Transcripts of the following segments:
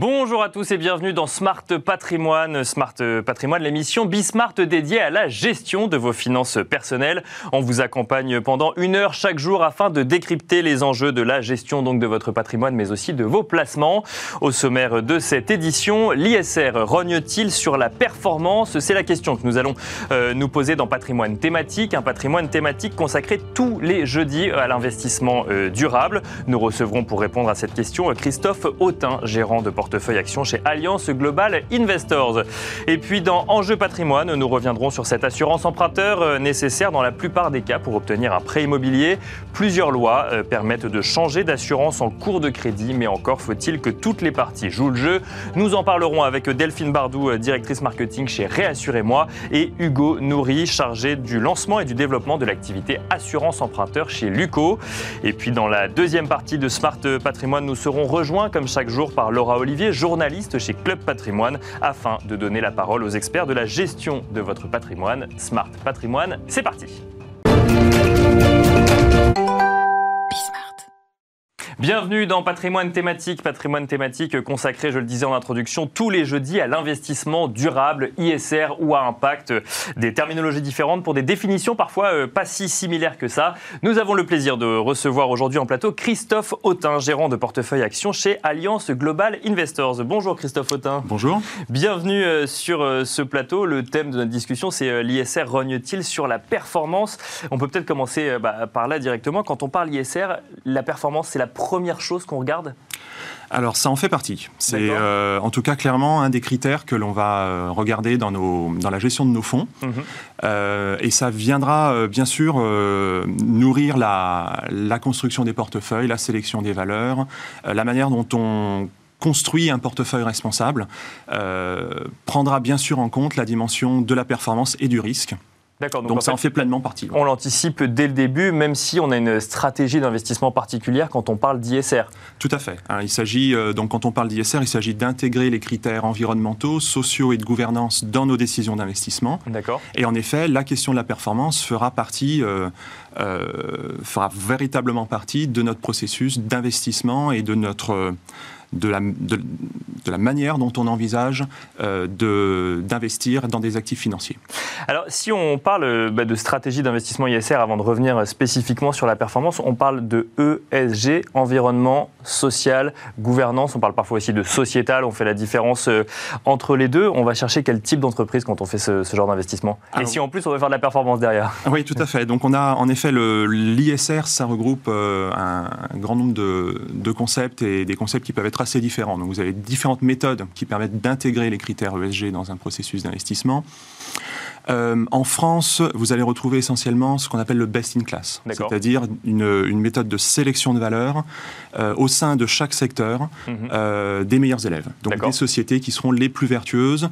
Bonjour à tous et bienvenue dans Smart Patrimoine. Smart Patrimoine, l'émission Bismart dédiée à la gestion de vos finances personnelles. On vous accompagne pendant une heure chaque jour afin de décrypter les enjeux de la gestion donc de votre patrimoine, mais aussi de vos placements. Au sommaire de cette édition, l'ISR rogne-t-il sur la performance? C'est la question que nous allons euh, nous poser dans Patrimoine thématique, un patrimoine thématique consacré tous les jeudis à l'investissement euh, durable. Nous recevrons pour répondre à cette question Christophe Autin, gérant de portefeuille action chez Alliance Global Investors. Et puis dans Enjeu patrimoine, nous reviendrons sur cette assurance emprunteur euh, nécessaire dans la plupart des cas pour obtenir un prêt immobilier. Plusieurs lois euh, permettent de changer d'assurance en cours de crédit, mais encore faut-il que toutes les parties jouent le jeu. Nous en parlerons avec Delphine Bardou, euh, directrice marketing chez Réassurez-moi, et Hugo Nourri, chargé du lancement et du développement de l'activité assurance emprunteur chez Luco. Et puis dans la deuxième partie de Smart Patrimoine, nous serons rejoints comme chaque jour par Laura Olivier Journaliste chez Club Patrimoine, afin de donner la parole aux experts de la gestion de votre patrimoine. Smart Patrimoine, c'est parti. Bienvenue dans Patrimoine thématique, patrimoine thématique consacré, je le disais en introduction, tous les jeudis à l'investissement durable, ISR ou à impact, des terminologies différentes pour des définitions parfois euh, pas si similaires que ça. Nous avons le plaisir de recevoir aujourd'hui en plateau Christophe Autin, gérant de portefeuille action chez Alliance Global Investors. Bonjour Christophe Autin. Bonjour. Bienvenue euh, sur euh, ce plateau. Le thème de notre discussion, c'est l'ISR rogne-t-il sur la performance? On peut peut-être commencer bah, par là directement. Quand on parle ISR, la performance, c'est la première première chose qu'on regarde alors ça en fait partie. C'est euh, en tout cas clairement un des critères que l'on va euh, regarder dans, nos, dans la gestion de nos fonds. Mhm. Euh, et ça viendra bien sûr nourrir la, la, construction des portefeuilles, la sélection des valeurs, la manière dont on construit un portefeuille responsable, prendra bien sûr en compte la dimension de la performance et du risque. D'accord. Donc, ça en fait pleinement partie. On l'anticipe dès le début, même si on a une stratégie d'investissement particulière quand on parle d'ISR. Tout à fait. Hein, il s'agit euh, donc quand on parle d'ISR, il s'agit d'intégrer les critères environnementaux, sociaux et de gouvernance dans nos décisions d'investissement. D'accord. Et en effet, la question de la performance fera partie, euh, euh, fera véritablement partie de notre processus d'investissement et de notre de la, de, la manière dont on envisage euh, d'investir dans des actifs financiers. Alors, si on parle euh, bah, de stratégie d'investissement ISR, avant de revenir spécifiquement sur la performance, on parle de ESG, environnement, social, gouvernance. On parle parfois aussi de sociétal. On fait la différence euh, entre les deux. On va chercher quel type d'entreprise quand on fait ce, genre d'investissement. Et si en plus on veut faire de la performance derrière Oui, tout à fait. Donc, on a en effet l'ISR, ça regroupe un, grand nombre de, de concepts et des concepts qui peuvent être assez différents. Donc vous avez différentes méthodes qui permettent d'intégrer les critères ESG dans un processus d'investissement. Euh, en France, vous allez retrouver essentiellement ce qu'on appelle le best in class, c'est-à-dire une, méthode de sélection de valeurs euh, au sein de chaque secteur mhm. euh, des meilleurs élèves. Donc des sociétés qui seront les plus vertueuses,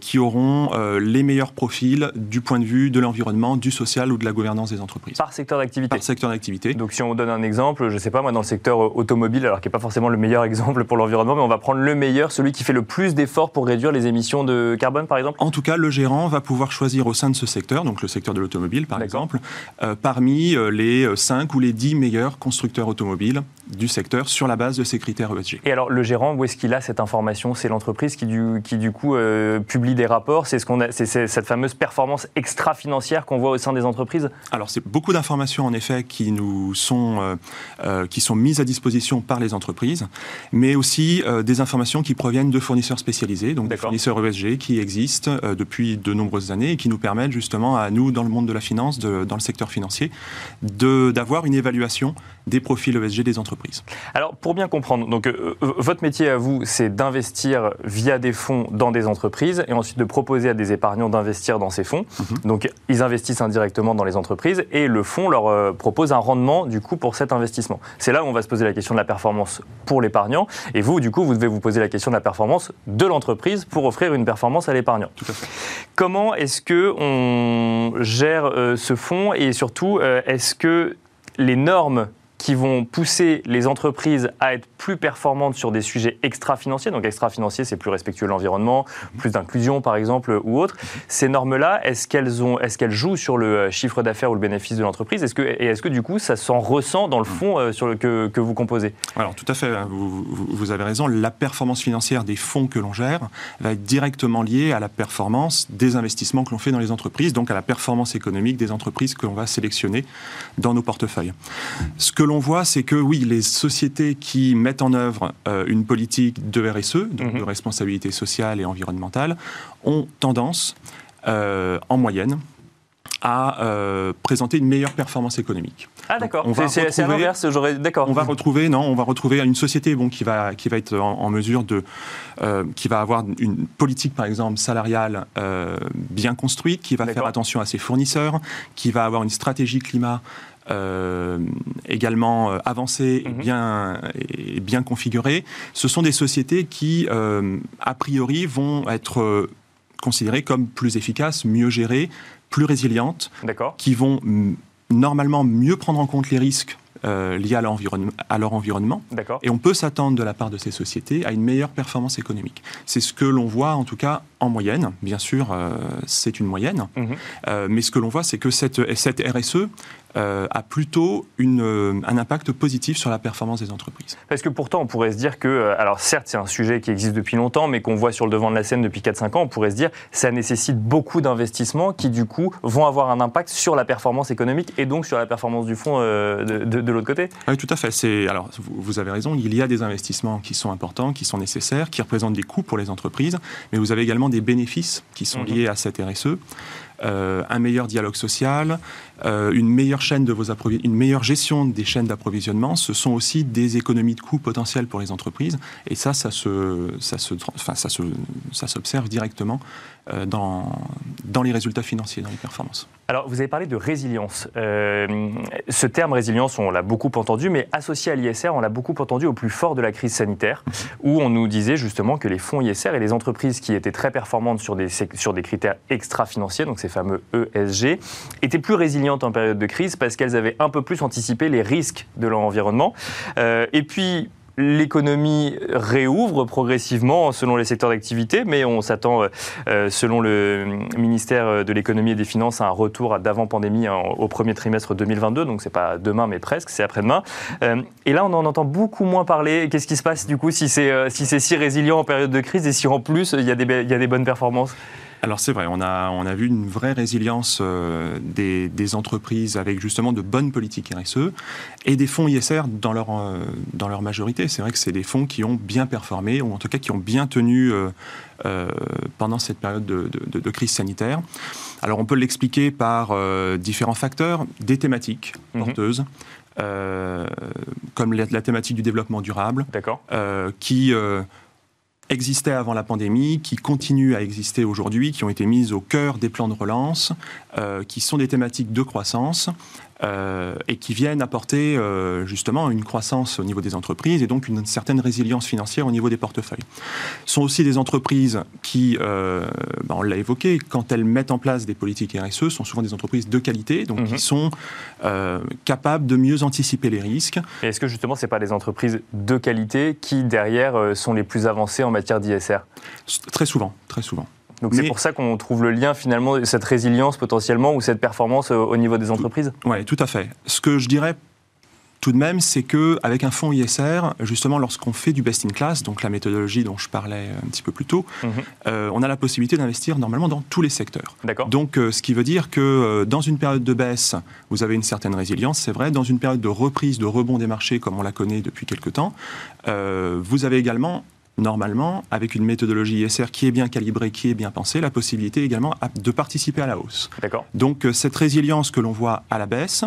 qui auront les meilleurs profils du point de vue de l'environnement, du social ou de la gouvernance des entreprises. Par secteur d'activité Par secteur d'activité. Donc si on donne un exemple, je ne sais pas moi, dans le secteur automobile, alors qui n'est pas forcément le meilleur exemple pour l'environnement, mais on va prendre le meilleur, celui qui fait le plus d'efforts pour réduire les émissions de carbone par exemple En tout cas, le gérant va pouvoir choisir au sein de ce secteur, donc le secteur de l'automobile par exemple, euh, parmi euh, les 5 ou les 10 meilleurs constructeurs automobiles du secteur sur la base de ces critères ESG. Et alors le gérant, où est-ce qu'il a cette information? C'est l'entreprise qui du, qui du coup euh, publie des rapports? C'est ce qu'on c'est cette fameuse performance extra-financière qu'on voit au sein des entreprises? Alors c'est beaucoup d'informations en effet qui nous sont, qui sont mises à disposition par les entreprises, mais aussi des informations qui proviennent de fournisseurs spécialisés, donc des fournisseurs ESG qui existent depuis de nombreuses années et qui nous permettent justement à nous, dans le monde de la finance, dans le secteur financier, d'avoir une évaluation des profils ESG des entreprises. Alors, pour bien comprendre, donc, euh, votre métier à vous, c'est d'investir via des fonds dans des entreprises et ensuite de proposer à des épargnants d'investir dans ces fonds. Mhm. Donc, ils investissent indirectement dans les entreprises et le fonds leur euh, propose un rendement, du coup, pour cet investissement. C'est là où on va se poser la question de la performance pour l'épargnant. Et vous, du coup, vous devez vous poser la question de la performance de l'entreprise pour offrir une performance à l'épargnant. Comment est-ce que on gère ce fonds et surtout, est-ce que les normes qui vont pousser les entreprises à être plus performantes sur des sujets extra-financiers. Donc extra-financiers, c'est plus respectueux de l'environnement, plus d'inclusion par exemple ou autre. Ces normes-là, est-ce qu'elles ont, est-ce qu'elles jouent sur le chiffre d'affaires ou le bénéfice de l'entreprise? Est-ce que et est-ce que du coup ça s'en ressent dans le fonds euh, sur le que, que, vous composez? Alors tout à fait, hein, vous, vous, avez raison. La performance financière des fonds que l'on gère va être directement liée à la performance des investissements que l'on fait dans les entreprises, donc à la performance économique des entreprises que l'on va sélectionner dans nos portefeuilles. Ce que l'on voit, c'est que oui, les sociétés qui mettent en œuvre euh, une politique de RSE, donc de mhm. responsabilité sociale et environnementale, ont tendance, euh, en moyenne, à euh, présenter une meilleure performance économique. Ah d'accord, c'est à l'inverse, j'aurais d'accord. On va retrouver non, on va retrouver une société bon qui va qui va être en, mesure de qui va avoir une politique par exemple salariale bien construite, qui va faire attention à ses fournisseurs, qui va avoir une stratégie climat euh, également euh, avancées et, mhm. bien, et bien configurées, ce sont des sociétés qui, euh, a priori, vont être considérées comme plus efficaces, mieux gérées, plus résilientes, qui vont normalement mieux prendre en compte les risques liés à, à leur environnement. Et on peut s'attendre de la part de ces sociétés à une meilleure performance économique. C'est ce que l'on voit en tout cas en moyenne. Bien sûr, c'est une moyenne. Mhm. mais ce que l'on voit, c'est que cette, cette RSE, a plutôt une, euh, un impact positif sur la performance des entreprises. Parce que pourtant, on pourrait se dire que, euh, alors certes, c'est un sujet qui existe depuis longtemps, mais qu'on voit sur le devant de la scène depuis 4-5 ans, on pourrait se dire ça nécessite beaucoup d'investissements qui, du coup, vont avoir un impact sur la performance économique et donc sur la performance du fonds de, de, l'autre côté Oui, tout à fait. C'est, alors, vous avez raison, il y a des investissements qui sont importants, qui sont nécessaires, qui représentent des coûts pour les entreprises, mais vous avez également des bénéfices qui sont mhm. liés à cette RSE. Euh, un meilleur dialogue social, euh, une meilleure chaîne de vos une meilleure gestion des chaînes d'approvisionnement, ce sont aussi des économies de coûts potentielles pour les entreprises. Et ça, ça se, ça se, enfin, ça se, ça s'observe directement dans, dans les résultats financiers, dans les performances. Alors, vous avez parlé de résilience. ce terme résilience, on l'a beaucoup entendu, mais associé à l'ISR, on l'a beaucoup entendu au plus fort de la crise sanitaire, où on nous disait justement que les fonds ISR et les entreprises qui étaient très performantes sur des, sur des critères extra-financiers, donc ces fameux ESG, étaient plus résilientes en période de crise parce qu'elles avaient un peu plus anticipé les risques de leur environnement. Euh, et puis, l'économie réouvre progressivement selon les secteurs d'activité, mais on s'attend, euh, selon le ministère de l'économie et des finances, à un retour d'avant pandémie hein, au premier trimestre 2022. Donc c'est pas demain, mais presque, c'est après-demain. Euh, et là, on en entend beaucoup moins parler. Qu'est-ce qui se passe du coup si c'est si, si résilient en période de crise et si en plus il il y a des bonnes performances? Alors c'est vrai, on a, on a vu une vraie résilience euh, des, des, entreprises avec justement de bonnes politiques RSE et des fonds ISR dans leur, euh, dans leur majorité. C'est vrai que c'est des fonds qui ont bien performé, ou en tout cas qui ont bien tenu euh, pendant cette période de, de, crise sanitaire. Alors on peut l'expliquer par différents facteurs, des thématiques mhm. porteuses. comme la, la, thématique du développement durable, qui existaient avant la pandémie, qui continuent à exister aujourd'hui, qui ont été mises au cœur des plans de relance, euh, qui sont des thématiques de croissance euh, et qui viennent apporter euh, justement une croissance au niveau des entreprises et donc une certaine résilience financière au niveau des portefeuilles. Ce sont aussi des entreprises qui, ben, on l'a évoqué, quand elles mettent en place des politiques RSE, sont souvent des entreprises de qualité, donc qui mhm. sont capables de mieux anticiper les risques. Est-ce que justement, ce n'est pas des entreprises de qualité qui, derrière, sont les plus avancées en matière d'ISR Très souvent, très souvent. Donc c'est pour ça qu'on trouve le lien finalement, cette résilience potentiellement ou cette performance au niveau des entreprises Oui, tout à fait. Ce que je dirais tout de même, c'est que avec un fonds ISR, justement, lorsqu'on fait du best in class, donc la méthodologie dont je parlais un petit peu plus tôt, mhm. euh, on a la possibilité d'investir normalement dans tous les secteurs. Donc, euh, ce qui veut dire que euh, dans une période de baisse, vous avez une certaine résilience, c'est vrai. Dans une période de reprise, de rebond des marchés, comme on la connaît depuis quelques temps, vous avez également normalement, avec une méthodologie ISR qui est bien calibrée, qui est bien pensée, la possibilité également de participer à la hausse. Donc euh, cette résilience que l'on voit à la baisse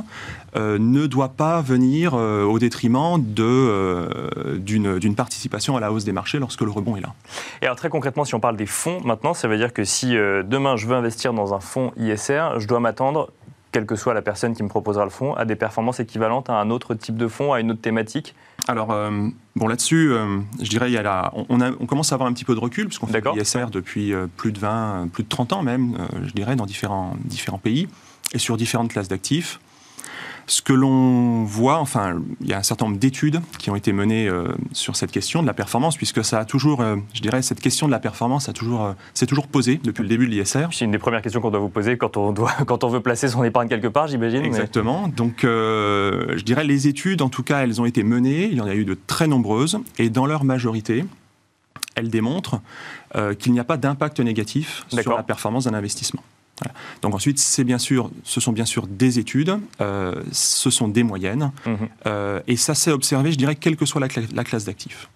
euh, ne doit pas venir euh, au détriment d'une participation à la hausse des marchés lorsque le rebond est là. Et alors très concrètement, si on parle des fonds maintenant, ça veut dire que si demain je veux investir dans un fonds ISR, je dois m'attendre quelle que soit la personne qui me proposera le fonds, à des performances équivalentes à un autre type de fonds, à une autre thématique Alors, euh, bon, là-dessus, euh, je dirais, il y a on, on, commence à avoir un petit peu de recul, puisqu'on fait l'ISR depuis euh, plus de 20, plus de 30 ans même, je dirais, dans différents, différents pays, et sur différentes classes d'actifs. Ce que l'on voit, enfin, il y a un certain nombre d'études qui ont été menées euh, sur cette question de la performance, puisque ça a toujours, euh, je dirais, cette question de la performance a toujours, euh, s'est toujours posée depuis le début de l'ISR. C'est une des premières questions qu'on doit vous poser quand on, doit, quand on veut placer son épargne quelque part, j'imagine. Exactement. Donc, je dirais, les études, en tout cas, elles ont été menées. Il y en a eu de très nombreuses, et dans leur majorité, elles démontrent qu'il n'y a pas d'impact négatif sur la performance d'un investissement. Donc ensuite, c'est bien sûr, ce sont bien sûr des études, euh, ce sont des moyennes, mhm. euh, et ça s'est observé, je dirais, quelle que soit la classe d'actifs.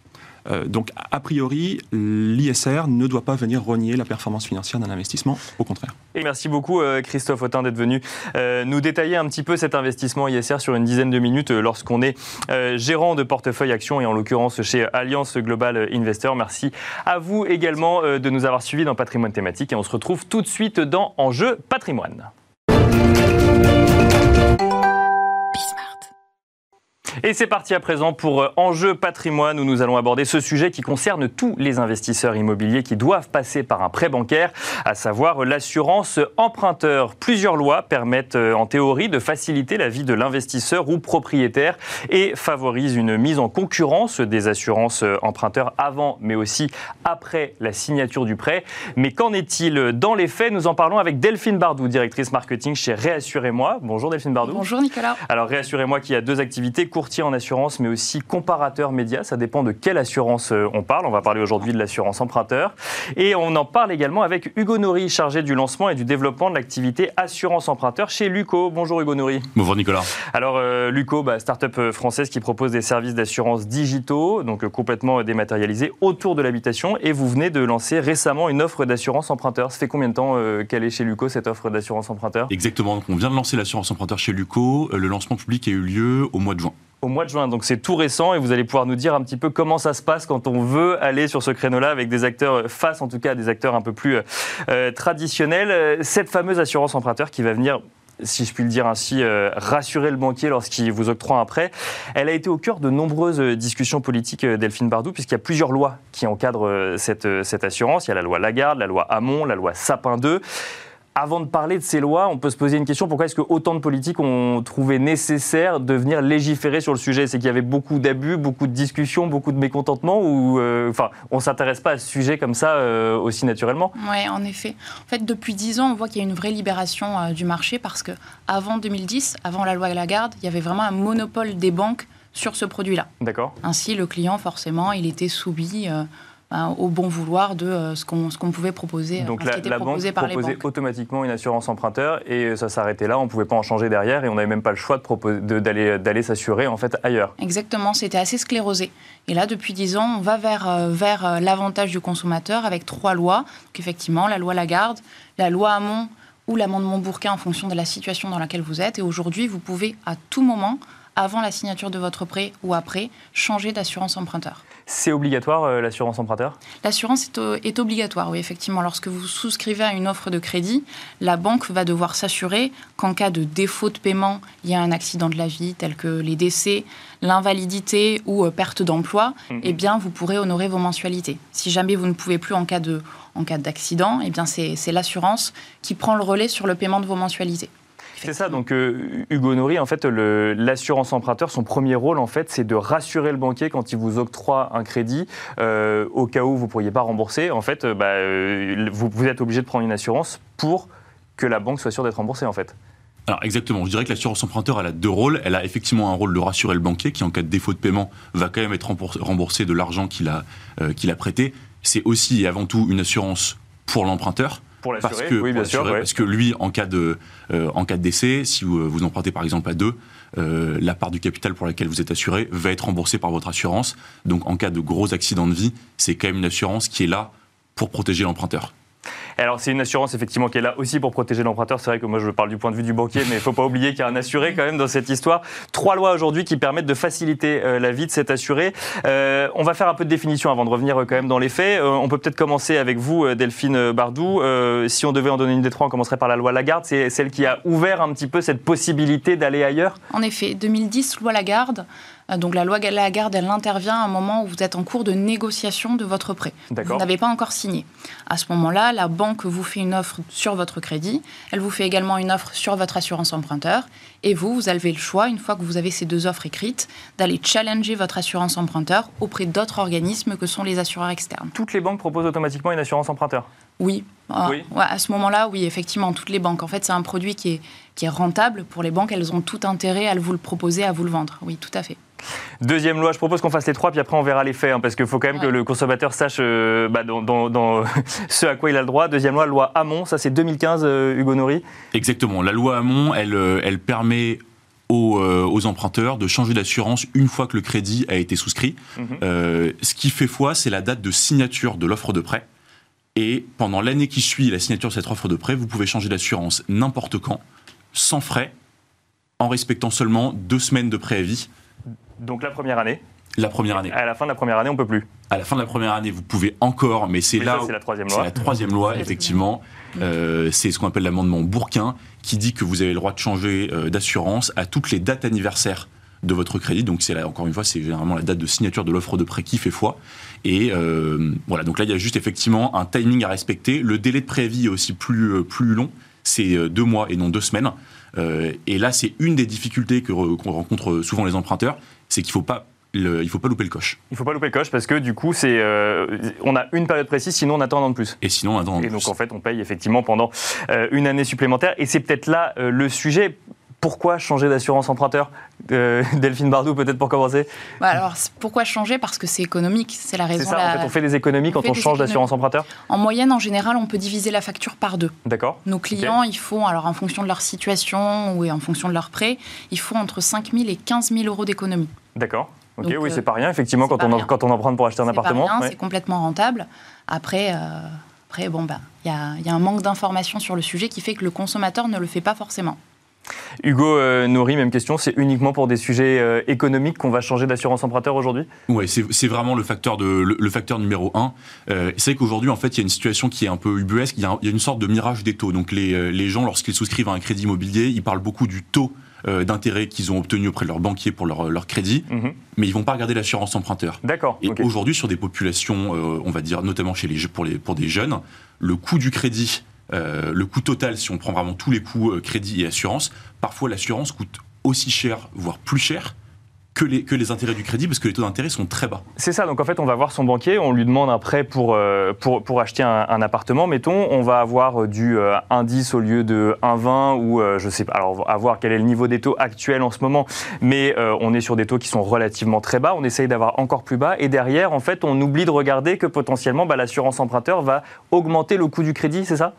Euh, donc, a priori, l'ISR ne doit pas venir renier la performance financière d'un investissement, au contraire. Et merci beaucoup, euh, Christophe Autin, d'être venu euh, nous détailler un petit peu cet investissement ISR sur une dizaine de minutes lorsqu'on est gérant de portefeuille actions et en l'occurrence chez Alliance Global Investor. Merci à vous également de nous avoir suivis dans Patrimoine thématique et on se retrouve tout de suite dans Enjeu patrimoine. Et c'est parti à présent pour euh, Enjeu patrimoine où nous allons aborder ce sujet qui concerne tous les investisseurs immobiliers qui doivent passer par un prêt bancaire, à savoir l'assurance emprunteur. Plusieurs lois permettent euh, en théorie de faciliter la vie de l'investisseur ou propriétaire et favorisent une mise en concurrence des assurances euh, emprunteurs avant mais aussi après la signature du prêt. Mais qu'en est-il dans les faits? Nous en parlons avec Delphine Bardou, directrice marketing chez Réassurez-moi. Bonjour Delphine Bardou. Bonjour Nicolas. Alors Réassurez-moi qui a deux activités, courtier en assurance, mais aussi comparateur média. Ça dépend de quelle assurance euh, on parle. On va parler aujourd'hui de l'assurance emprunteur. Et on en parle également avec Hugo Nori, chargé du lancement et du développement de l'activité assurance emprunteur chez Luco. Bonjour Hugo Nori. Bonjour Nicolas. Alors euh, Luco, bah, start-up euh, française qui propose des services d'assurance digitaux, donc complètement dématérialisés autour de l'habitation. Et vous venez de lancer récemment une offre d'assurance emprunteur. Ça fait combien de temps qu'elle est chez Luco, cette offre d'assurance emprunteur? Exactement. on vient de lancer l'assurance emprunteur chez Luco. Le lancement public a eu lieu au mois de juin au mois de juin. Donc c'est tout récent et vous allez pouvoir nous dire un petit peu comment ça se passe quand on veut aller sur ce créneau-là avec des acteurs, face en tout cas à des acteurs un peu plus euh, traditionnels. Cette fameuse assurance emprunteur qui va venir si je puis le dire ainsi, euh, rassurer le banquier lorsqu'il vous octroie un prêt. Elle a été au cœur de nombreuses discussions politiques, euh, Delphine Bardou, puisqu'il y a plusieurs lois qui encadrent cette, cette assurance. Il y a la loi Lagarde, la loi Hamon, la loi Sapin 2. Avant de parler de ces lois, on peut se poser une question. Pourquoi est-ce que autant de politiques ont trouvé nécessaire de venir légiférer sur le sujet? C'est qu'il y avait beaucoup d'abus, beaucoup de discussions, beaucoup de mécontentements ou euh, enfin, on s'intéresse pas à ce sujet comme ça euh, aussi naturellement? Oui, en effet. En fait, depuis dix ans, on voit qu'il y a une vraie libération euh, du marché parce que avant 2010, avant la loi Lagarde, il y avait vraiment un monopole des banques sur ce produit-là. D'accord. Ainsi, le client, forcément, il était soumis Hein, au bon vouloir de euh, ce qu'on pouvait proposer. Donc la, la banque proposait automatiquement une assurance emprunteur et ça s'arrêtait là, on ne pouvait pas en changer derrière et on n'avait même pas le choix d'aller s'assurer en fait ailleurs. Exactement, c'était assez sclérosé. Et là, depuis dix ans, on va vers, euh, vers euh, l'avantage du consommateur avec trois lois. Donc effectivement, la loi Lagarde, la loi Hamon ou l'amendement Bourquin en fonction de la situation dans laquelle vous êtes. Et aujourd'hui, vous pouvez à tout moment avant la signature de votre prêt ou après, changer d'assurance emprunteur. C'est obligatoire euh, l'assurance emprunteur? L'assurance est, euh, est, obligatoire, oui, effectivement. Lorsque vous souscrivez à une offre de crédit, la banque va devoir s'assurer qu'en cas de défaut de paiement, il y a un accident de la vie tel que les décès, l'invalidité ou euh, perte d'emploi, mhm. eh bien, vous pourrez honorer vos mensualités. Si jamais vous ne pouvez plus en cas de en cas d'accident, eh bien c'est l'assurance qui prend le relais sur le paiement de vos mensualités. C'est ça, donc euh, Hugo Nori, en fait, l'assurance emprunteur, son premier rôle, en fait, c'est de rassurer le banquier quand il vous octroie un crédit, euh, au cas où vous ne pourriez pas rembourser. En fait, euh, bah, vous, vous êtes obligé de prendre une assurance pour que la banque soit sûre d'être remboursée, en fait. Alors exactement, je dirais que l'assurance emprunteur elle a deux rôles. Elle a effectivement un rôle de rassurer le banquier qui en cas de défaut de paiement va quand même être remboursé de l'argent qu'il a, qu'il a prêté. C'est aussi et avant tout une assurance pour l'emprunteur parce que, oui, bien sûr. Parce que lui, en cas de, euh, en cas de décès, si vous, vous, empruntez par exemple à deux, euh, la part du capital pour laquelle vous êtes assuré va être remboursée par votre assurance. Donc en cas de gros accident de vie, c'est quand même une assurance qui est là pour protéger l'emprunteur alors, c'est une assurance effectivement qui est là aussi pour protéger l'emprunteur. C'est vrai que moi, je parle du point de vue du banquier, mais il ne faut pas oublier qu'il y a un assuré quand même dans cette histoire. Trois lois aujourd'hui qui permettent de faciliter euh, la vie de cet assuré. Euh, on va faire un peu de définition avant de revenir euh, quand même dans les faits. on peut peut-être commencer avec vous, Delphine Bardou. si on devait en donner une des trois, on commencerait par la loi Lagarde. C'est celle qui a ouvert un petit peu cette possibilité d'aller ailleurs En effet, 2010, loi Lagarde. Euh, Donc la loi Lagarde, elle intervient à un moment où vous êtes en cours de négociation de votre prêt. Vous n'avez pas encore signé. À ce moment-là, la banque vous fait une offre sur votre crédit. Elle vous fait également une offre sur votre assurance emprunteur. Et vous, vous avez le choix, une fois que vous avez ces deux offres écrites, d'aller challenger votre assurance emprunteur auprès d'autres organismes que sont les assureurs externes. Toutes les banques proposent automatiquement une assurance emprunteur. Oui. Ah, Oui. ouais, à ce moment-là, oui, effectivement, toutes les banques. En fait, c'est un produit qui est, qui est rentable pour les banques. Elles ont tout intérêt à vous le proposer, à vous le vendre. Oui, tout à fait. Deuxième loi, je propose qu'on fasse les trois, puis après on verra les faits, hein, parce qu'il faut quand même que le consommateur sache euh, bah, dans, dans- dans ce à quoi il a le droit. Deuxième loi, loi Hamon, ça c'est 2015, euh, Hugo Nori. Exactement. La loi Hamon, elle, euh, elle permet aux, euh, aux emprunteurs de changer d'assurance une fois que le crédit a été souscrit. Mhm. Euh, ce qui fait foi, c'est la date de signature de l'offre de prêt. Et pendant l'année qui suit la signature de cette offre de prêt, vous pouvez changer d'assurance n'importe quand, sans frais, en respectant seulement deux semaines de préavis Donc la première année. la première année. À la fin de la première année, on peut plus. À la fin de la première année, vous pouvez encore, mais c'est là c'est la troisième C'est loi. la troisième loi, effectivement. Euh, c'est ce qu'on appelle l'amendement Bourquin, qui dit que vous avez le droit de changer euh, d'assurance à toutes les dates anniversaires de votre crédit. Donc, c'est encore une fois, c'est généralement la date de signature de l'offre de prêt qui fait foi. Et euh, voilà, donc là, il y a juste effectivement un timing à respecter. Le délai de préavis est aussi plus, euh, plus long. C'est deux mois et non deux semaines. Et là, c'est une des difficultés que qu'on rencontre souvent les emprunteurs, c'est qu'il ne faut pas le- il faut pas louper le coche. Il faut pas louper le coche parce que du coup, c'est, euh, on a une période précise, sinon on attend un an de plus. Et sinon, attends, Et donc en fait, on paye effectivement pendant euh, une année supplémentaire. Et c'est peut-être là euh, le sujet. Pourquoi changer d'assurance emprunteur Euh, Delphine Bardou, peut-être pour commencer? Bah, alors, c'est- pourquoi changer? Parce que c'est économique. C'est la C'est raison. ça, la- en fait, on fait des économies on quand on change d'assurance emprunteur En moyenne, en général, on peut diviser la facture par deux. D'accord Nos clients, ils font, alors en fonction de leur situation ou en fonction de leur prêt, ils font entre 5 000 et 15 000 euros d'économie. D'accord. Ok, Donc, oui, euh, c'est pas rien, effectivement, quand on, en- rien. quand on emprunte pour acheter un appartement. ouais. C'est complètement rentable. Après, euh, après bon, bah, il y, a, il y a un manque d'informations sur le sujet qui fait que le consommateur ne le fait pas forcément. Hugo euh, Nourri, même question, c'est uniquement pour des sujets euh, économiques qu'on va changer d'assurance emprunteur aujourd'hui? Ouais, c'est vraiment le facteur, de, le, le facteur numéro un. Euh, c'est vrai qu'aujourd'hui, en fait, il y a une situation qui est un peu ubuesque. Il y a, un- il y a une sorte de mirage des taux. Donc, les, les gens, lorsqu'ils souscrivent à un crédit immobilier, ils parlent beaucoup du taux euh, d'intérêt qu'ils ont obtenu auprès de leur banquier pour leur, leur crédit, Mhm. mais ils vont pas regarder l'assurance emprunteur. D'accord. Et aujourd'hui, sur des populations, euh, on va dire notamment chez les, pour, les, pour des jeunes, le coût du crédit, euh, le coût total, si on prend vraiment tous les coûts euh, crédit et assurance, parfois l'assurance coûte aussi cher, voire plus cher que les, que les intérêts du crédit, parce que les taux d'intérêt sont très bas. C'est ça, donc en fait, on va voir son banquier, on lui demande un prêt pour, euh, pour, pour acheter un, un appartement, mettons, on va avoir euh, du euh, 1,10 au lieu de 1,20 ou euh, je sais pas, alors on va voir quel est le niveau des taux actuels en ce moment, mais euh, on est sur des taux qui sont relativement très bas, on essaye d'avoir encore plus bas, et derrière, en fait, on oublie de regarder que potentiellement, bah, l'assurance emprunteur va augmenter le coût du crédit, c'est ça?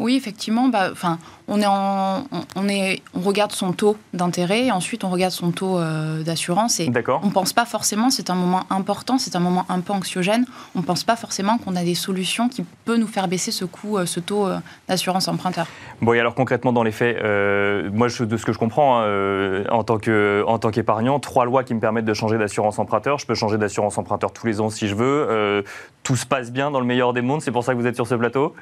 Oui, effectivement, bah, enfin, on, est en- on, est, on regarde son taux d'intérêt et ensuite on regarde son taux euh, d'assurance. Et on ne pense pas forcément, c'est un moment important, c'est un moment un peu anxiogène, on ne pense pas forcément qu'on a des solutions qui peuvent nous faire baisser ce coût, euh, ce taux euh, d'assurance emprunteur. Bon, et alors concrètement, dans les faits, euh, moi, je- de ce que je comprends, hein, euh, en tant que- en tant qu'épargnant, trois lois qui me permettent de changer d'assurance emprunteur. Je peux changer d'assurance emprunteur tous les ans si je veux. Euh, tout se passe bien dans le meilleur des mondes. C'est pour ça que vous êtes sur ce plateau?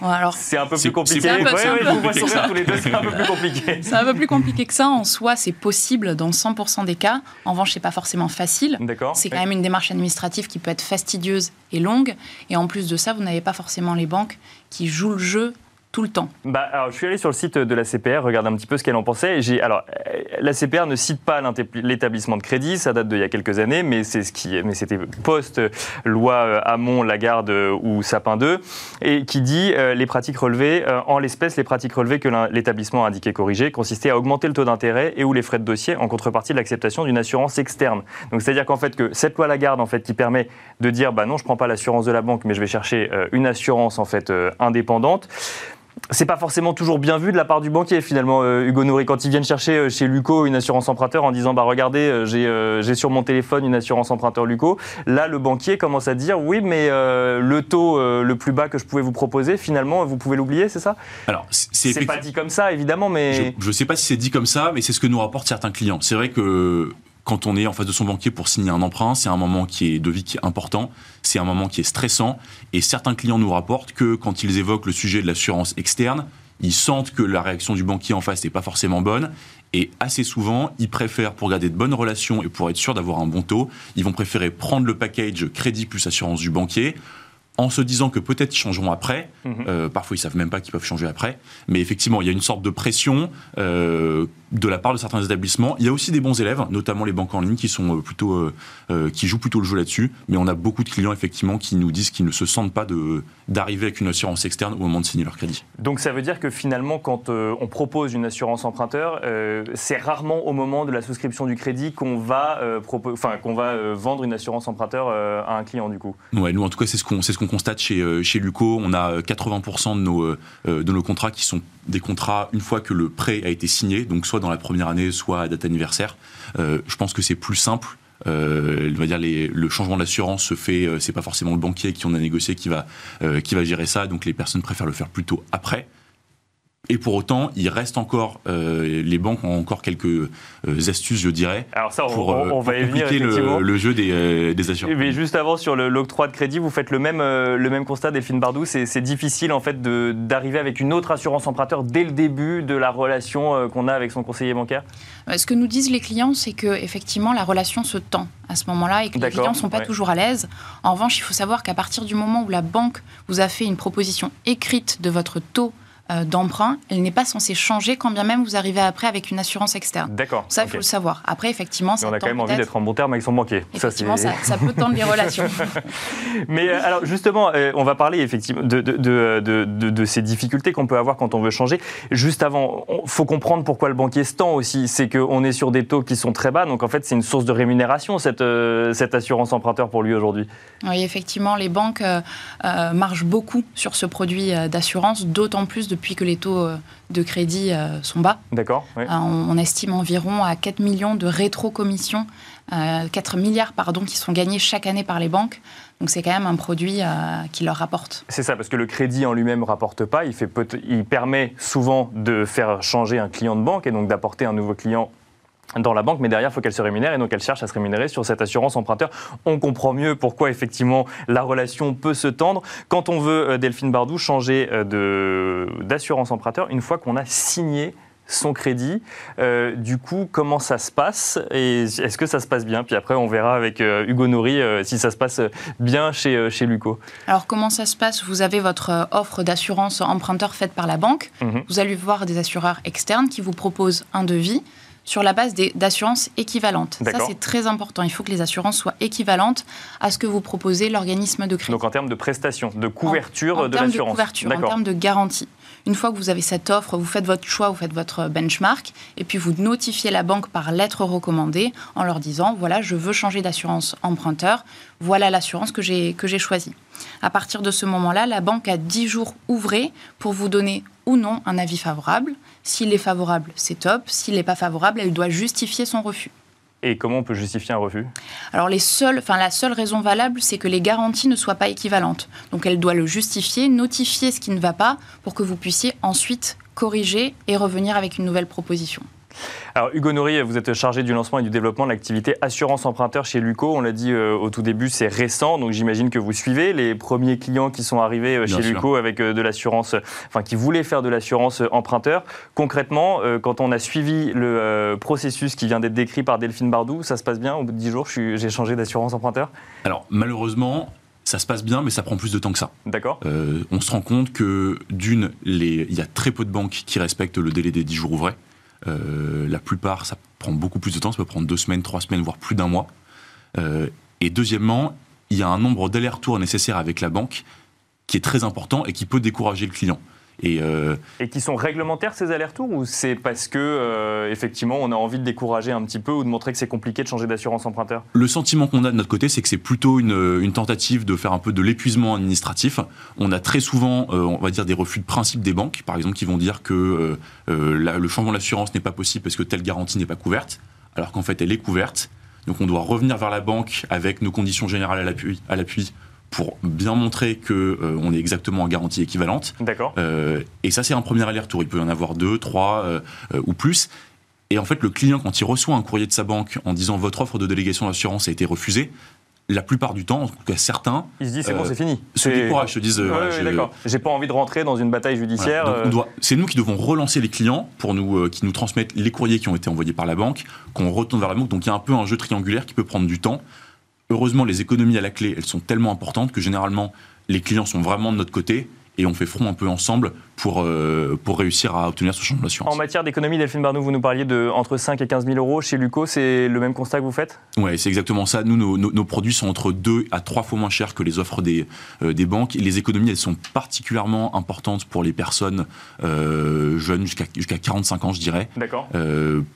Bon, alors, C'est un peu plus compliqué. C'est un peu- plus compliqué. c'est un peu plus compliqué que ça. En soi, c'est possible dans 100% des cas. En revanche, c'est pas forcément facile. D'accord. C'est quand même une démarche administrative qui peut être fastidieuse et longue. Et en plus de ça, vous n'avez pas forcément les banques qui jouent le jeu tout le temps. Bah, alors, je suis allé sur le site de la CPR, regarder un petit peu ce qu'elle en pensait. alors, euh, la CPR ne cite pas l'établissement de crédit, ça date d'il y a quelques années, mais c'était post-loi euh, Hamon, Lagarde euh, ou Sapin 2, et qui dit euh, les pratiques relevées, en l'espèce, les pratiques relevées que l'établissement a indiqué corriger consistaient à augmenter le taux d'intérêt et ou les frais de dossier en contrepartie de l'acceptation d'une assurance externe. Donc, c'est-à-dire qu'en fait, que cette loi Lagarde, en fait, qui permet de dire, bah non, je prends pas l'assurance de la banque, mais je vais chercher une assurance, en fait, indépendante c'est pas forcément toujours bien vu de la part du banquier finalement, euh, Hugo Nourri, quand ils viennent chercher euh, chez Luco une assurance emprunteur en disant bah regardez euh, j'ai sur mon téléphone une assurance emprunteur Luco, là le banquier commence à dire oui mais euh, le taux euh, le plus bas que je pouvais vous proposer finalement vous pouvez l'oublier c'est ça? Alors, c'est pas dit comme ça évidemment mais Je ne sais pas si c'est dit comme ça, mais c'est ce que nous rapportent certains clients. C'est vrai que quand on est en face de son banquier pour signer un emprunt, c'est un moment qui est de vie qui est important, c'est un moment qui est stressant, et certains clients nous rapportent que quand ils évoquent le sujet de l'assurance externe, ils sentent que la réaction du banquier en face n'est pas forcément bonne. Et assez souvent, ils préfèrent, pour garder de bonnes relations et pour être sûr d'avoir un bon taux, ils vont préférer prendre le package crédit plus assurance du banquier en se disant que peut-être ils changeront après. Mhm. Euh, parfois, ils savent même pas qu'ils peuvent changer après. Mais effectivement, il y a une sorte de pression euh, de la part de certains établissements. Il y a aussi des bons élèves, notamment les banques en ligne, qui sont euh, plutôt, euh, euh, qui jouent plutôt le jeu là-dessus. Mais on a beaucoup de clients effectivement qui nous disent qu'ils ne se sentent pas d'arriver avec une assurance externe au moment de signer leur crédit. Donc ça veut dire que finalement, quand euh, on propose une assurance emprunteur, euh, c'est rarement au moment de la souscription du crédit qu'on va, propo- enfin, qu'on va vendre une assurance emprunteur à un client du coup. Ouais, nous en tout cas, c'est ce qu'on c'est ce qu'on constate chez chez Luco. On a euh, 80% de nos de nos contrats qui sont des contrats une fois que le prêt a été signé, donc soit dans la première année, soit à date anniversaire. Euh, je pense que c'est plus simple. Euh, on va dire le changement d'assurance se fait, euh, c'est pas forcément le banquier qui on a négocié qui va euh, qui va gérer ça, donc les personnes préfèrent le faire plutôt après. Et pour autant, il reste encore, euh, les banques ont encore quelques euh, astuces, je dirais, Alors ça, on, pour, on- euh, on va pour venir le, le jeu des, euh, des assureurs. Mais juste avant, sur le- l'octroi de crédit, vous faites le même, euh, le même constat, Delphine Bardou. C'est c'est difficile en fait d'arriver avec une autre assurance emprunteur dès le début de la relation euh, qu'on a avec son conseiller bancaire? Ce que nous disent les clients, c'est que effectivement la relation se tend à ce moment-là et que les clients ne sont pas ouais. toujours à l'aise. En revanche, il faut savoir qu'à partir du moment où la banque vous a fait une proposition écrite de votre taux d'emprunt, elle n'est pas censée changer quand bien même vous arrivez après avec une assurance externe. D'accord. Ça, il faut le savoir. Après, effectivement, Mais ça on a quand même envie d'être en bon terme avec son banquier. Effectivement, ça, ça peut tendre les relations. Mais euh, alors justement, euh, on va parler effectivement de, de, de, de- de- de ces difficultés qu'on peut avoir quand on veut changer. Juste avant, il faut comprendre pourquoi le banquier se tend aussi. C'est qu'on est sur des taux qui sont très bas, donc en fait c'est une source de rémunération cette, euh, cette assurance emprunteur pour lui aujourd'hui. Oui, effectivement, les banques euh, euh, marchent beaucoup sur ce produit euh, d'assurance, d'autant plus depuis que les taux euh, de crédit euh, sont bas. D'accord oui. Euh, on, on estime environ à 4 millions de rétro-commissions, euh, 4 milliards pardon, qui sont gagnés chaque année par les banques. Donc c'est quand même un produit qui leur rapporte. C'est ça, parce que le crédit en lui-même ne rapporte pas. Il, fait il permet souvent de faire changer un client de banque et donc d'apporter un nouveau client dans la banque, mais derrière, il faut qu'elle se rémunère et donc elle cherche à se rémunérer sur cette assurance emprunteur. On comprend mieux pourquoi effectivement la relation peut se tendre. Quand on veut, euh, Delphine Bardou, changer euh, d'assurance emprunteur, une fois qu'on a signé son crédit, euh, du coup, comment ça se passe et est-ce que ça se passe bien? Puis après, on verra avec euh, Hugo Nori euh, si ça se passe bien chez, chez Luco. Alors comment ça se passe? Vous avez votre offre d'assurance emprunteur faite par la banque. Mhm. Vous allez voir des assureurs externes qui vous proposent un devis sur la base d'assurances équivalentes. Ça, c'est très important. Il faut que les assurances soient équivalentes à ce que vous proposez l'organisme de crédit. Donc en termes de prestations, de couverture en, en de termes l'assurance. couverture, en termes de garantie. Une fois que vous avez cette offre, vous faites votre choix, vous faites votre benchmark, et puis vous notifiez la banque par lettre recommandée en leur disant voilà, je veux changer d'assurance emprunteur, voilà l'assurance que j'ai choisie. À partir de ce moment-là, la banque a 10 jours ouvrés pour vous donner ou non un avis favorable. S'il est favorable, c'est top. S'il n'est pas favorable, elle doit justifier son refus. Et comment on peut justifier un refus? Alors les seuls, enfin la seule raison valable, c'est que les garanties ne soient pas équivalentes. Donc elle doit le justifier, notifier ce qui ne va pas, pour que vous puissiez ensuite corriger et revenir avec une nouvelle proposition. Alors Hugo Nori, vous êtes chargé du lancement et du développement de l'activité assurance emprunteur chez Luco. On l'a dit euh, au tout début, c'est récent, donc j'imagine que vous suivez les premiers clients qui sont arrivés euh, chez sûr. Luco avec euh, de l'assurance, enfin qui voulaient faire de l'assurance emprunteur. Concrètement, quand on a suivi le processus qui vient d'être décrit par Delphine Bardou, ça se passe bien Au bout de 10 jours, j'ai changé d'assurance emprunteur? Alors malheureusement, ça se passe bien, mais ça prend plus de temps que ça. D'accord Euh, on se rend compte que d'une, il y a très peu de banques qui respectent le délai des 10 jours ouvrés. Euh, la plupart, ça prend beaucoup plus de temps, ça peut prendre deux semaines, trois semaines, voire plus d'un mois. Euh, et deuxièmement, il y a un nombre d'allers-retours nécessaires avec la banque qui est très important et qui peut décourager le client. Et euh, Et qui sont réglementaires ces allers-retours ou c'est parce que euh, effectivement on a envie de décourager un petit peu ou de montrer que c'est compliqué de changer d'assurance emprunteur? Le sentiment qu'on a de notre côté, c'est que c'est plutôt une, une tentative de faire un peu de l'épuisement administratif. On a très souvent, euh, on va dire, des refus de principe des banques, par exemple, qui vont dire que euh, euh, la- le changement d'assurance n'est pas possible parce que telle garantie n'est pas couverte, alors qu'en fait elle est couverte. Donc on doit revenir vers la banque avec nos conditions générales à l'appui pour bien montrer que euh, on est exactement en garantie équivalente. D'accord Euh, et ça, c'est un premier aller-retour. Il peut y en avoir deux, trois euh, euh, ou plus. Et en fait, le client, quand il reçoit un courrier de sa banque en disant votre offre de délégation d'assurance a été refusée, la plupart du temps, en tout cas certains, Ils se disent c'est bon, c'est fini. se découragent, se disent, Ouais, voilà, ouais, d'accord. J'ai pas envie de rentrer dans une bataille judiciaire. Voilà. Doit- C'est nous qui devons relancer les clients pour nous, qui nous transmettent les courriers qui ont été envoyés par la banque, qu'on retourne vers la banque. Donc il y a un peu un jeu triangulaire qui peut prendre du temps. Heureusement, les économies à la clé, elles sont tellement importantes que généralement, les clients sont vraiment de notre côté et on fait front un peu ensemble pour, euh, pour réussir à obtenir ce changement En d'assurance. matière d'économie, Delphine Barnou, vous nous parliez de entre 5 et 15 000 euros. Chez Luco, c'est le même constat que vous faites? Ouais, c'est exactement ça. Nous, nos, nos- nos produits sont entre 2 à 3 fois moins chers que les offres des, euh, des banques. Et les économies, elles sont particulièrement importantes pour les personnes euh, jeunes, jusqu'à jusqu'à 45 ans, je dirais. D'accord.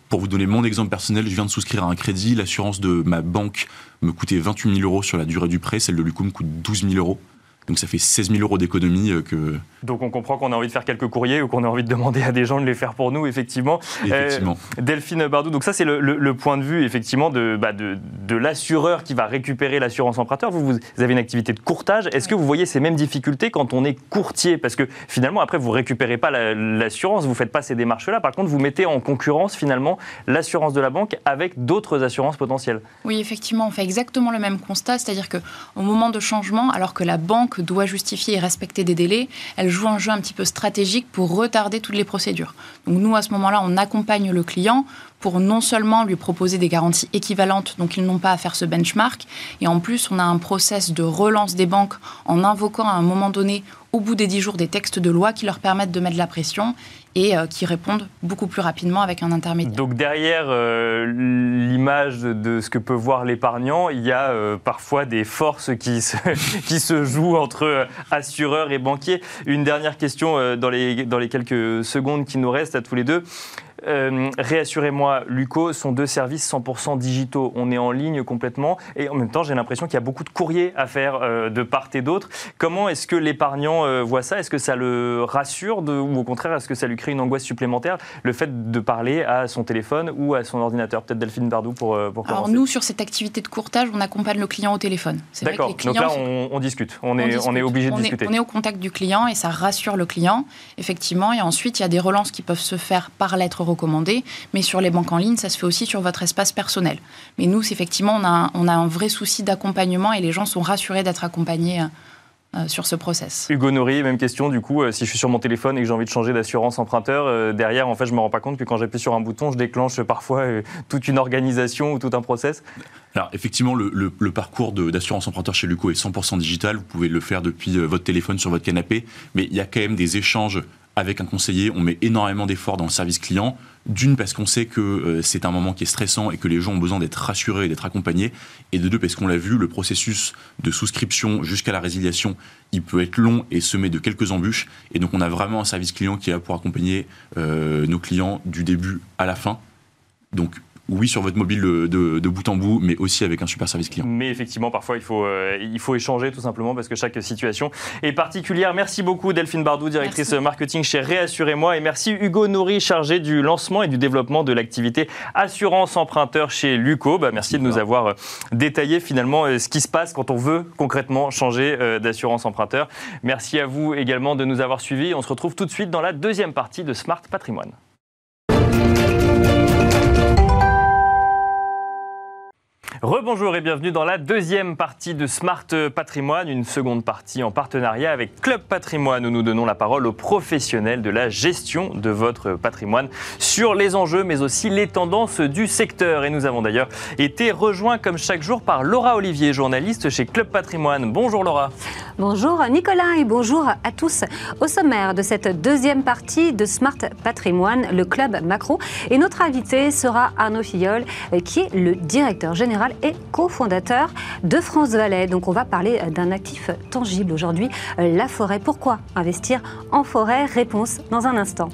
Pour vous donner mon exemple personnel, je viens de souscrire à un crédit. L'assurance de ma banque me coûtait 28 000 euros sur la durée du prêt. Celle de Luco me coûte 12 000 euros. Donc ça fait 16 000 euros d'économie euh, que, Donc on comprend qu'on a envie de faire quelques courriers ou qu'on a envie de demander à des gens de les faire pour nous, effectivement. effectivement. Delphine Bardou, donc ça c'est le, le- le point de vue effectivement de, bah, de, de l'assureur qui va récupérer l'assurance emprunteur. Vous, vous avez une activité de courtage. Est-ce que vous voyez ces mêmes difficultés quand on est courtier? Parce que finalement après vous récupérez pas la- l'assurance, vous faites pas ces démarches-là. Par contre vous mettez en concurrence finalement l'assurance de la banque avec d'autres assurances potentielles. Oui, effectivement, on fait exactement le même constat, c'est-à-dire que au moment de changement, alors que la banque doit justifier et respecter des délais, elle joue un jeu un petit peu stratégique pour retarder toutes les procédures. Donc nous, à ce moment-là, on accompagne le client pour non seulement lui proposer des garanties équivalentes, donc ils n'ont pas à faire ce benchmark, et en plus, on a un process de relance des banques en invoquant à un moment donné, au bout des 10 jours, des textes de loi qui leur permettent de mettre la pression et euh, qui répondent beaucoup plus rapidement avec un intermédiaire. Donc derrière euh, l'image de, ce que peut voir l'épargnant, il y a euh, parfois des forces qui se, jouent entre assureurs et banquiers. Une dernière question dans les quelques secondes qui nous restent à tous les deux. Euh, Réassurez-moi, Luco sont deux services 100% digitaux. On est en ligne complètement et en même temps, j'ai l'impression qu'il y a beaucoup de courriers à faire euh, de part et d'autre. Comment est-ce que l'épargnant euh, voit ça? Est-ce que ça le rassure de- ou au contraire, est-ce que ça lui crée une angoisse supplémentaire le fait de parler à son téléphone ou à son ordinateur? Peut-être Delphine Bardou pour, pour Alors commencer. nous, sur cette activité de courtage, on accompagne le client au téléphone. D'accord. les clients Donc là, on, on discute. On on est, discute. on est obligé de On est- discuter. on est au contact du client et ça rassure le client, effectivement. Et ensuite, il y a des relances qui peuvent se faire par lettre mais sur les banques en ligne, ça se fait aussi sur votre espace personnel. Mais nous, effectivement, on a, un- on a un vrai souci d'accompagnement et les gens sont rassurés d'être accompagnés euh, euh, sur ce process. Hugo Nori, même question du coup, euh, si je suis sur mon téléphone et que j'ai envie de changer d'assurance emprunteur, euh, derrière en fait je me rends pas compte que quand j'appuie sur un bouton, je déclenche parfois euh, toute une organisation ou tout un process. Alors effectivement, le, le- le parcours d'assurance emprunteur chez Luco est 100% digital. Vous pouvez le faire depuis votre téléphone sur votre canapé, mais il y a quand même des échanges avec un conseiller. On met énormément d'efforts dans le service client. D'une parce qu'on sait que euh, c'est un moment qui est stressant et que les gens ont besoin d'être rassurés et d'être accompagnés. Et de deux parce qu'on l'a vu, le processus de souscription jusqu'à la résiliation, il peut être long et semé de quelques embûches. Et donc on a vraiment un service client qui est là pour accompagner euh, nos clients du début à la fin. Donc oui sur votre mobile de, de- de bout en bout, mais aussi avec un super service client. Mais effectivement, parfois il faut, euh, il faut échanger tout simplement parce que chaque situation est particulière. Merci beaucoup Delphine Bardou, directrice Merci. marketing chez Réassurez-moi. Et merci Hugo Nori, chargé du lancement et du développement de l'activité assurance emprunteur chez Luco. Bah, merci de nous avoir euh, détaillé finalement euh, ce qui se passe quand on veut concrètement changer d'assurance emprunteur. Merci à vous également de nous avoir suivis. On se retrouve tout de suite dans la deuxième partie de Smart Patrimoine. Rebonjour et bienvenue dans la deuxième partie de Smart Patrimoine, une seconde partie en partenariat avec Club Patrimoine où nous donnons la parole aux professionnels de la gestion de votre patrimoine sur les enjeux mais aussi les tendances du secteur. Et nous avons d'ailleurs été rejoints comme chaque jour par Laura Olivier, journaliste chez Club Patrimoine. Bonjour Laura. Bonjour Nicolas et bonjour à tous. Au sommaire de cette deuxième partie de Smart Patrimoine, le club macro. Et notre invité sera Arnaud Fillol, qui est le directeur général et cofondateur de France Valais. Donc on va parler euh, d'un actif tangible aujourd'hui, euh, la forêt. Pourquoi investir en forêt? Réponse dans un instant.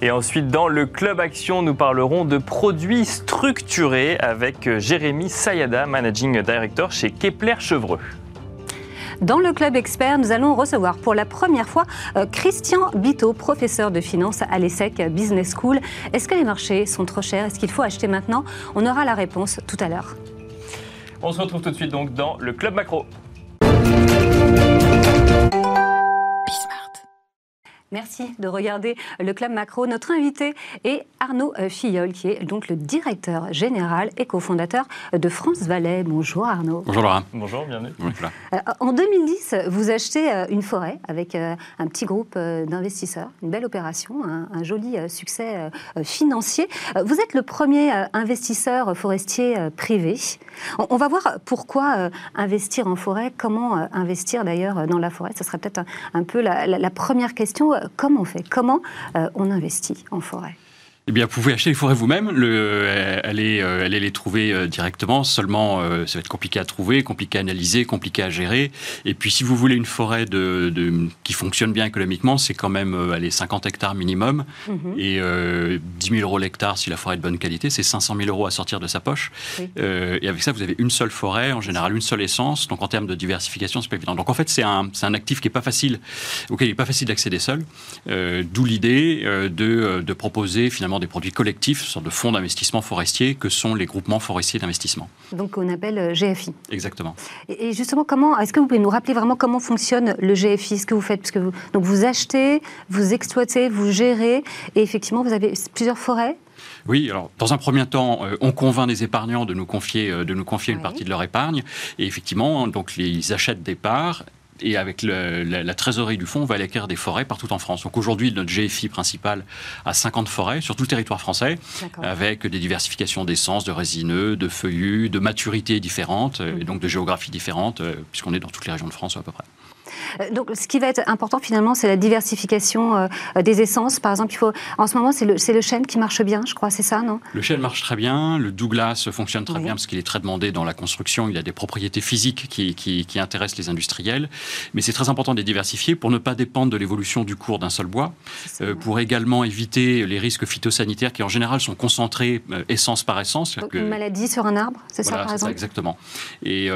Et ensuite, dans le Club Action, nous parlerons de produits structurés avec euh, Jérémy Sayada, Managing Director chez Kepler Chevreux. Dans le club expert, nous allons recevoir pour la première fois Christian Bito, professeur de finance à l'ESSEC Business School. Est-ce que les marchés sont trop chers? Est-ce qu'il faut acheter maintenant? On aura la réponse tout à l'heure. On se retrouve tout de suite donc dans le Club Macro. Merci de regarder le Club Macro. Notre invité est Arnaud euh, Filleul, qui est donc le directeur général et cofondateur de France Valais. Bonjour Arnaud. Bonjour Laura. Bonjour, bienvenue. Euh, en 2010, vous achetez euh, une forêt avec un petit groupe d'investisseurs, une belle opération, un, joli succès financier. Vous êtes le premier investisseur forestier privé. On va voir pourquoi investir en forêt, comment investir d'ailleurs dans la forêt. Ce serait peut-être un, peu la première question comment on fait Comment euh, on investit en forêt eh bien, vous pouvez acheter les forêts vous-même. Le, allez, euh, allez les trouver euh, directement. Seulement, euh, ça va être compliqué à trouver, compliqué à analyser, compliqué à gérer. Et puis, si vous voulez une forêt de, de qui fonctionne bien économiquement, c'est quand même allez, 50 hectares minimum. Mhm. Et 10 000 euros l'hectare si la forêt est de bonne qualité. C'est 500 000 euros à sortir de sa poche. et avec ça, vous avez une seule forêt, en général une seule essence. Donc, en termes de diversification, c'est pas évident. Donc, en fait, c'est un, un, actif qui est pas facile, auquel il n'est pas facile d'accéder seul. D'où l'idée de, de proposer finalement des produits collectifs, sorte de fonds d'investissement forestier que sont les groupements forestiers d'investissement. Donc on appelle euh, GFI. Exactement. Et justement, comment est-ce que vous pouvez nous rappeler vraiment comment fonctionne le GFI, ce que vous faites? Parce que vous, donc vous achetez, vous exploitez, vous gérez, et effectivement vous avez plusieurs forêts? Oui, alors dans un premier temps, euh, on convainc les épargnants de nous confier, euh, de nous confier une partie de leur épargne, et effectivement, donc ils achètent des parts et avec la, trésorerie du fonds, on va aller acquérir des forêts partout en France. Donc aujourd'hui, notre GFI principal a 50 forêts sur tout le territoire français, avec des diversifications d'essence, de résineux, de feuillus, de maturité différentes, et mmh. donc de géographie différente, euh, puisqu'on est dans toutes les régions de France à peu près. Euh, donc, ce qui va être important finalement, c'est la diversification euh, des essences. Par exemple, il faut, en ce moment, c'est le, le, chêne qui marche bien, je crois, c'est ça, non? Le chêne marche très bien. Le Douglas fonctionne très bien parce qu'il est très demandé dans la construction. Il a des propriétés physiques qui, qui, intéressent les industriels. Mais c'est très important de les diversifier pour ne pas dépendre de l'évolution du cours d'un seul bois, euh, pour également éviter les risques phytosanitaires qui en général sont concentrés essence par essence. Donc, Une maladie sur un arbre, c'est ça par exemple ça, Exactement. Et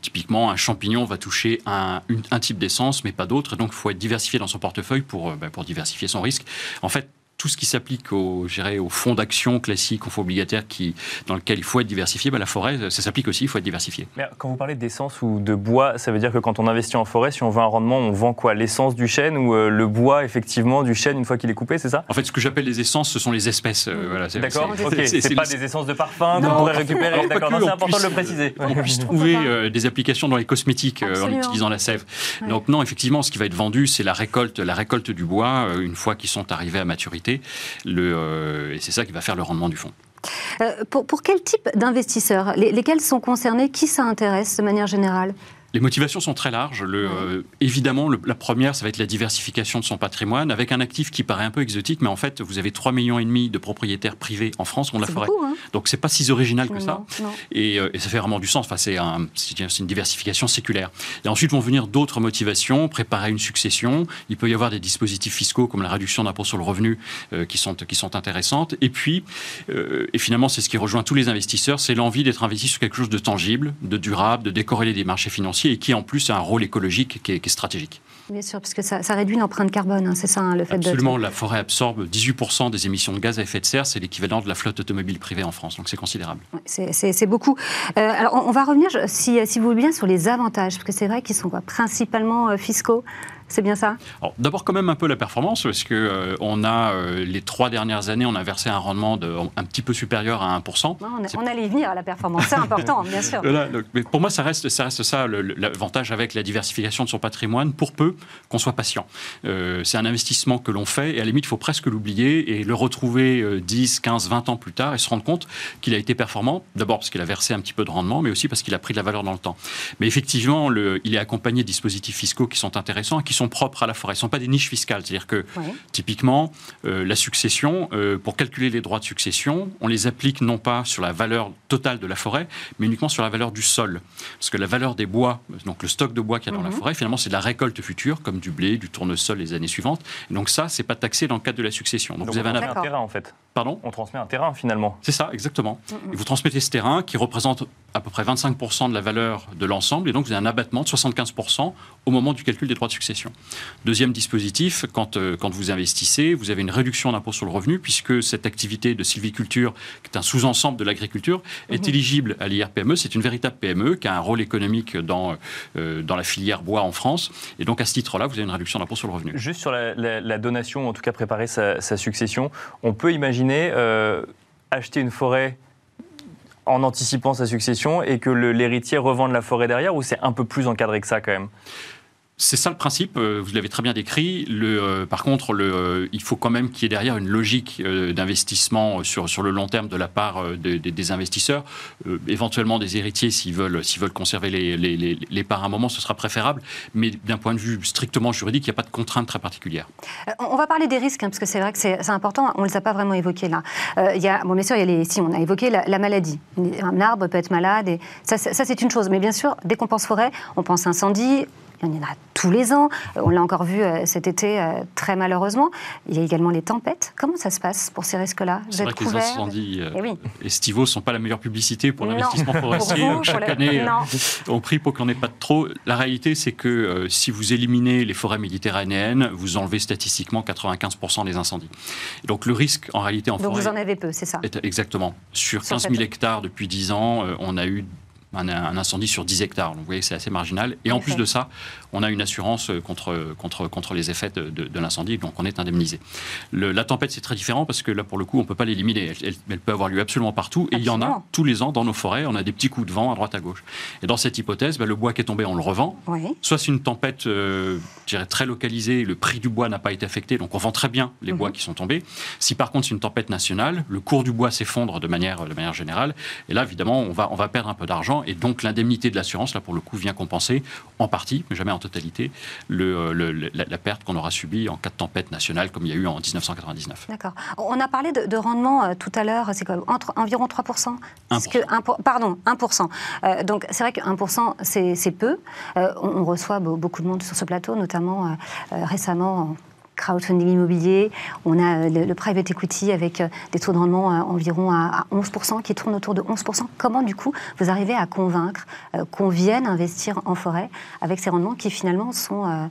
typiquement, un champignon va toucher un, un type d'essence, mais pas d'autres. Donc, il faut être diversifié dans son portefeuille pour, euh, bah, pour diversifier son risque. En fait, tout ce qui s'applique au, au fonds d'action classique, au fonds obligataire qui, dans lequel il faut être diversifié, bah, la forêt, ça s'applique aussi, il faut être diversifié. Mais quand vous parlez d'essence ou de bois, ça veut dire que quand on investit en forêt, si on veut un rendement, on vend quoi? L'essence du chêne ou euh, le bois, effectivement, du chêne une fois qu'il est coupé, c'est ça? En fait, ce que j'appelle les essences, ce sont les espèces. Euh, D'accord, ok. C'est pas des essences de parfum qu'on pourrait récupérer. D'accord, c'est important de le préciser. On puisse trouver euh, des applications dans les cosmétiques en utilisant la sève. Donc non, effectivement, ce qui va être vendu, c'est la récolte, la récolte du bois une fois qu'ils sont arrivés à maturité. Euh, et c'est ça qui va faire le rendement du fonds. Euh, pour, pour, quel type d'investisseurs? Lesquels sont concernés? Qui ça intéresse de manière générale? Les motivations sont très larges. Le, euh, évidemment, la première, ça va être la diversification de son patrimoine, avec un actif qui paraît un peu exotique, mais en fait, vous avez 3,5 millions et demi de propriétaires privés en France qui ont la forêt. Donc, hein Donc, c'est pas si original que ça. Et, et, ça fait vraiment du sens. Enfin, c'est un, une diversification séculaire. Et ensuite vont venir d'autres motivations, préparer une succession. Il peut y avoir des dispositifs fiscaux comme la réduction d'impôt sur le revenu euh, qui, sont, qui sont intéressantes. Et puis, euh, et finalement, c'est ce qui rejoint tous les investisseurs, c'est l'envie d'être investi sur quelque chose de tangible, de durable, de décorréler des marchés financiers et qui en plus a un rôle écologique qui est, stratégique. Bien sûr, parce que ça, réduit l'empreinte carbone, hein, c'est ça hein, le fait Absolument, la forêt absorbe 18% des émissions de gaz à effet de serre, c'est l'équivalent de la flotte automobile privée en France, donc c'est considérable. c'est beaucoup. Euh, alors on, va revenir, si, si, vous voulez bien, sur les avantages, parce que c'est vrai qu'ils sont principalement euh, fiscaux. C'est bien ça? D'abord, quand même un peu la performance, parce que euh, on a euh, les trois dernières années, on a versé un rendement de, un petit peu supérieur à 1%. on, allait y venir à la performance, c'est important, bien sûr. mais pour moi, ça reste ça, reste ça l'avantage avec la diversification de son patrimoine, pour peu qu'on soit patient. Euh, c'est un investissement que l'on fait, et à la limite, il faut presque l'oublier et le retrouver 10, 15, 20 ans plus tard et se rendre compte qu'il a été performant, d'abord parce qu'il a versé un petit peu de rendement, mais aussi parce qu'il a pris de la valeur dans le temps. Mais effectivement, le, il est accompagné de dispositifs fiscaux qui sont intéressants et qui sont propres à la forêt. Ce ne sont pas des niches fiscales. C'est-à-dire que, typiquement, euh, la succession, euh, pour calculer les droits de succession, on les applique non pas sur la valeur totale de la forêt, mais uniquement sur la valeur du sol. Parce que la valeur des bois, donc le stock de bois qu'il y a dans la mhm. forêt, finalement, c'est de la récolte future, comme du blé, du tournesol les années suivantes. donc ça, c'est pas taxé dans le cadre de la succession. Donc, vous avez un intérêt en fait. Pardon? On transmet un terrain finalement. C'est ça, exactement. Et vous transmettez ce terrain qui représente à peu près 25% de la valeur de l'ensemble, et donc vous avez un abattement de 75% au moment du calcul des droits de succession. Deuxième dispositif, quand, euh, quand vous investissez, vous avez une réduction d'impôt sur le revenu, puisque cette activité de sylviculture, qui est un sous-ensemble de l'agriculture, est éligible à l'IRPME. C'est une véritable PME qui a un rôle économique dans, euh, dans la filière bois en France, et donc à ce titre-là, vous avez une réduction d'impôt sur le revenu. Juste sur la, la- la donation, en tout cas préparer sa, sa succession, on peut imaginer euh, acheter une forêt en anticipant sa succession et que l'héritier revende la forêt derrière ou c'est un peu plus encadré que ça quand même? C'est ça le principe, euh, vous l'avez très bien décrit. Euh, par contre, euh, il faut quand même qu'il y ait derrière une logique d'investissement sur, le long terme de la part des- investisseurs. Éventuellement des héritiers, s'ils veulent, conserver les, les, parts à un moment, ce sera préférable. Mais d'un point de vue strictement juridique, il n'y a pas de contrainte très particulière. On va parler des risques, hein, parce que c'est vrai que c'est important, on ne les a pas vraiment évoqués là. Bon, bien sûr, si, on a évoqué la, la maladie. Un arbre peut être malade, et ça, c'est une chose. Mais bien sûr, dès qu'on pense forêt, on pense incendie, il y en a tous les ans. Euh, On l'a encore vu euh, cet été, euh, très malheureusement. Il y a également les tempêtes. Comment ça se passe pour ces risques-là? C'est vrai que les incendies Eh oui. estivaux ne sont pas la meilleure publicité pour l'investissement forestier. Pour vous, Donc, chaque pour année, on prie pour qu'on n'ait pas de trop. La réalité, c'est que euh, si vous éliminez les forêts méditerranéennes, vous enlevez statistiquement 95% des incendies. Et donc le risque, en réalité, en Donc forêt... vous en avez peu, c'est ça? Exactement. Sur Sur 15 000 cette- hectares depuis 10 ans, euh, on a eu un, un incendie sur 10 hectares. Donc vous voyez, c'est assez marginal. Et En plus de ça, on a une assurance euh, contre, contre, contre les effets de, de- de l'incendie, donc on est indemnisé. Le- la tempête, c'est très différent parce que là, pour le coup, on ne peut pas l'éliminer. Elle, elle- elle peut avoir lieu absolument partout. Et il y en a tous les ans dans nos forêts. On a des petits coups de vent à droite à gauche. Et dans cette hypothèse, bah, le bois qui est tombé, on le revend. Oui. Soit c'est une tempête, euh, je dirais, très localisée, le prix du bois n'a pas été affecté, donc on vend très bien les bois qui sont tombés. Si par contre c'est une tempête nationale, le cours du bois s'effondre de manière, de manière générale, et là évidemment on va, on va perdre un peu d'argent, et donc l'indemnité de l'assurance, là pour le coup, vient compenser en partie, mais jamais en totalité, le, le- le- la, la perte qu'on aura subie en cas de tempête nationale comme il y a eu en 1999. D'accord. On a parlé de, de rendement euh, tout à l'heure, c'est quoi entre environ 3%. Est-ce 1%. Que, un pour- pardon, 1%. Euh, donc c'est vrai que 1%, c'est peu. Euh, on, on reçoit beau- beaucoup de monde sur ce plateau, notamment récemment en crowdfunding immobilier. On a euh, le, private equity avec euh, des taux de rendement euh, environ à, à 11%, qui tournent autour de 11%. Comment du coup vous arrivez à convaincre qu'on vienne investir en forêt avec ces rendements qui finalement sont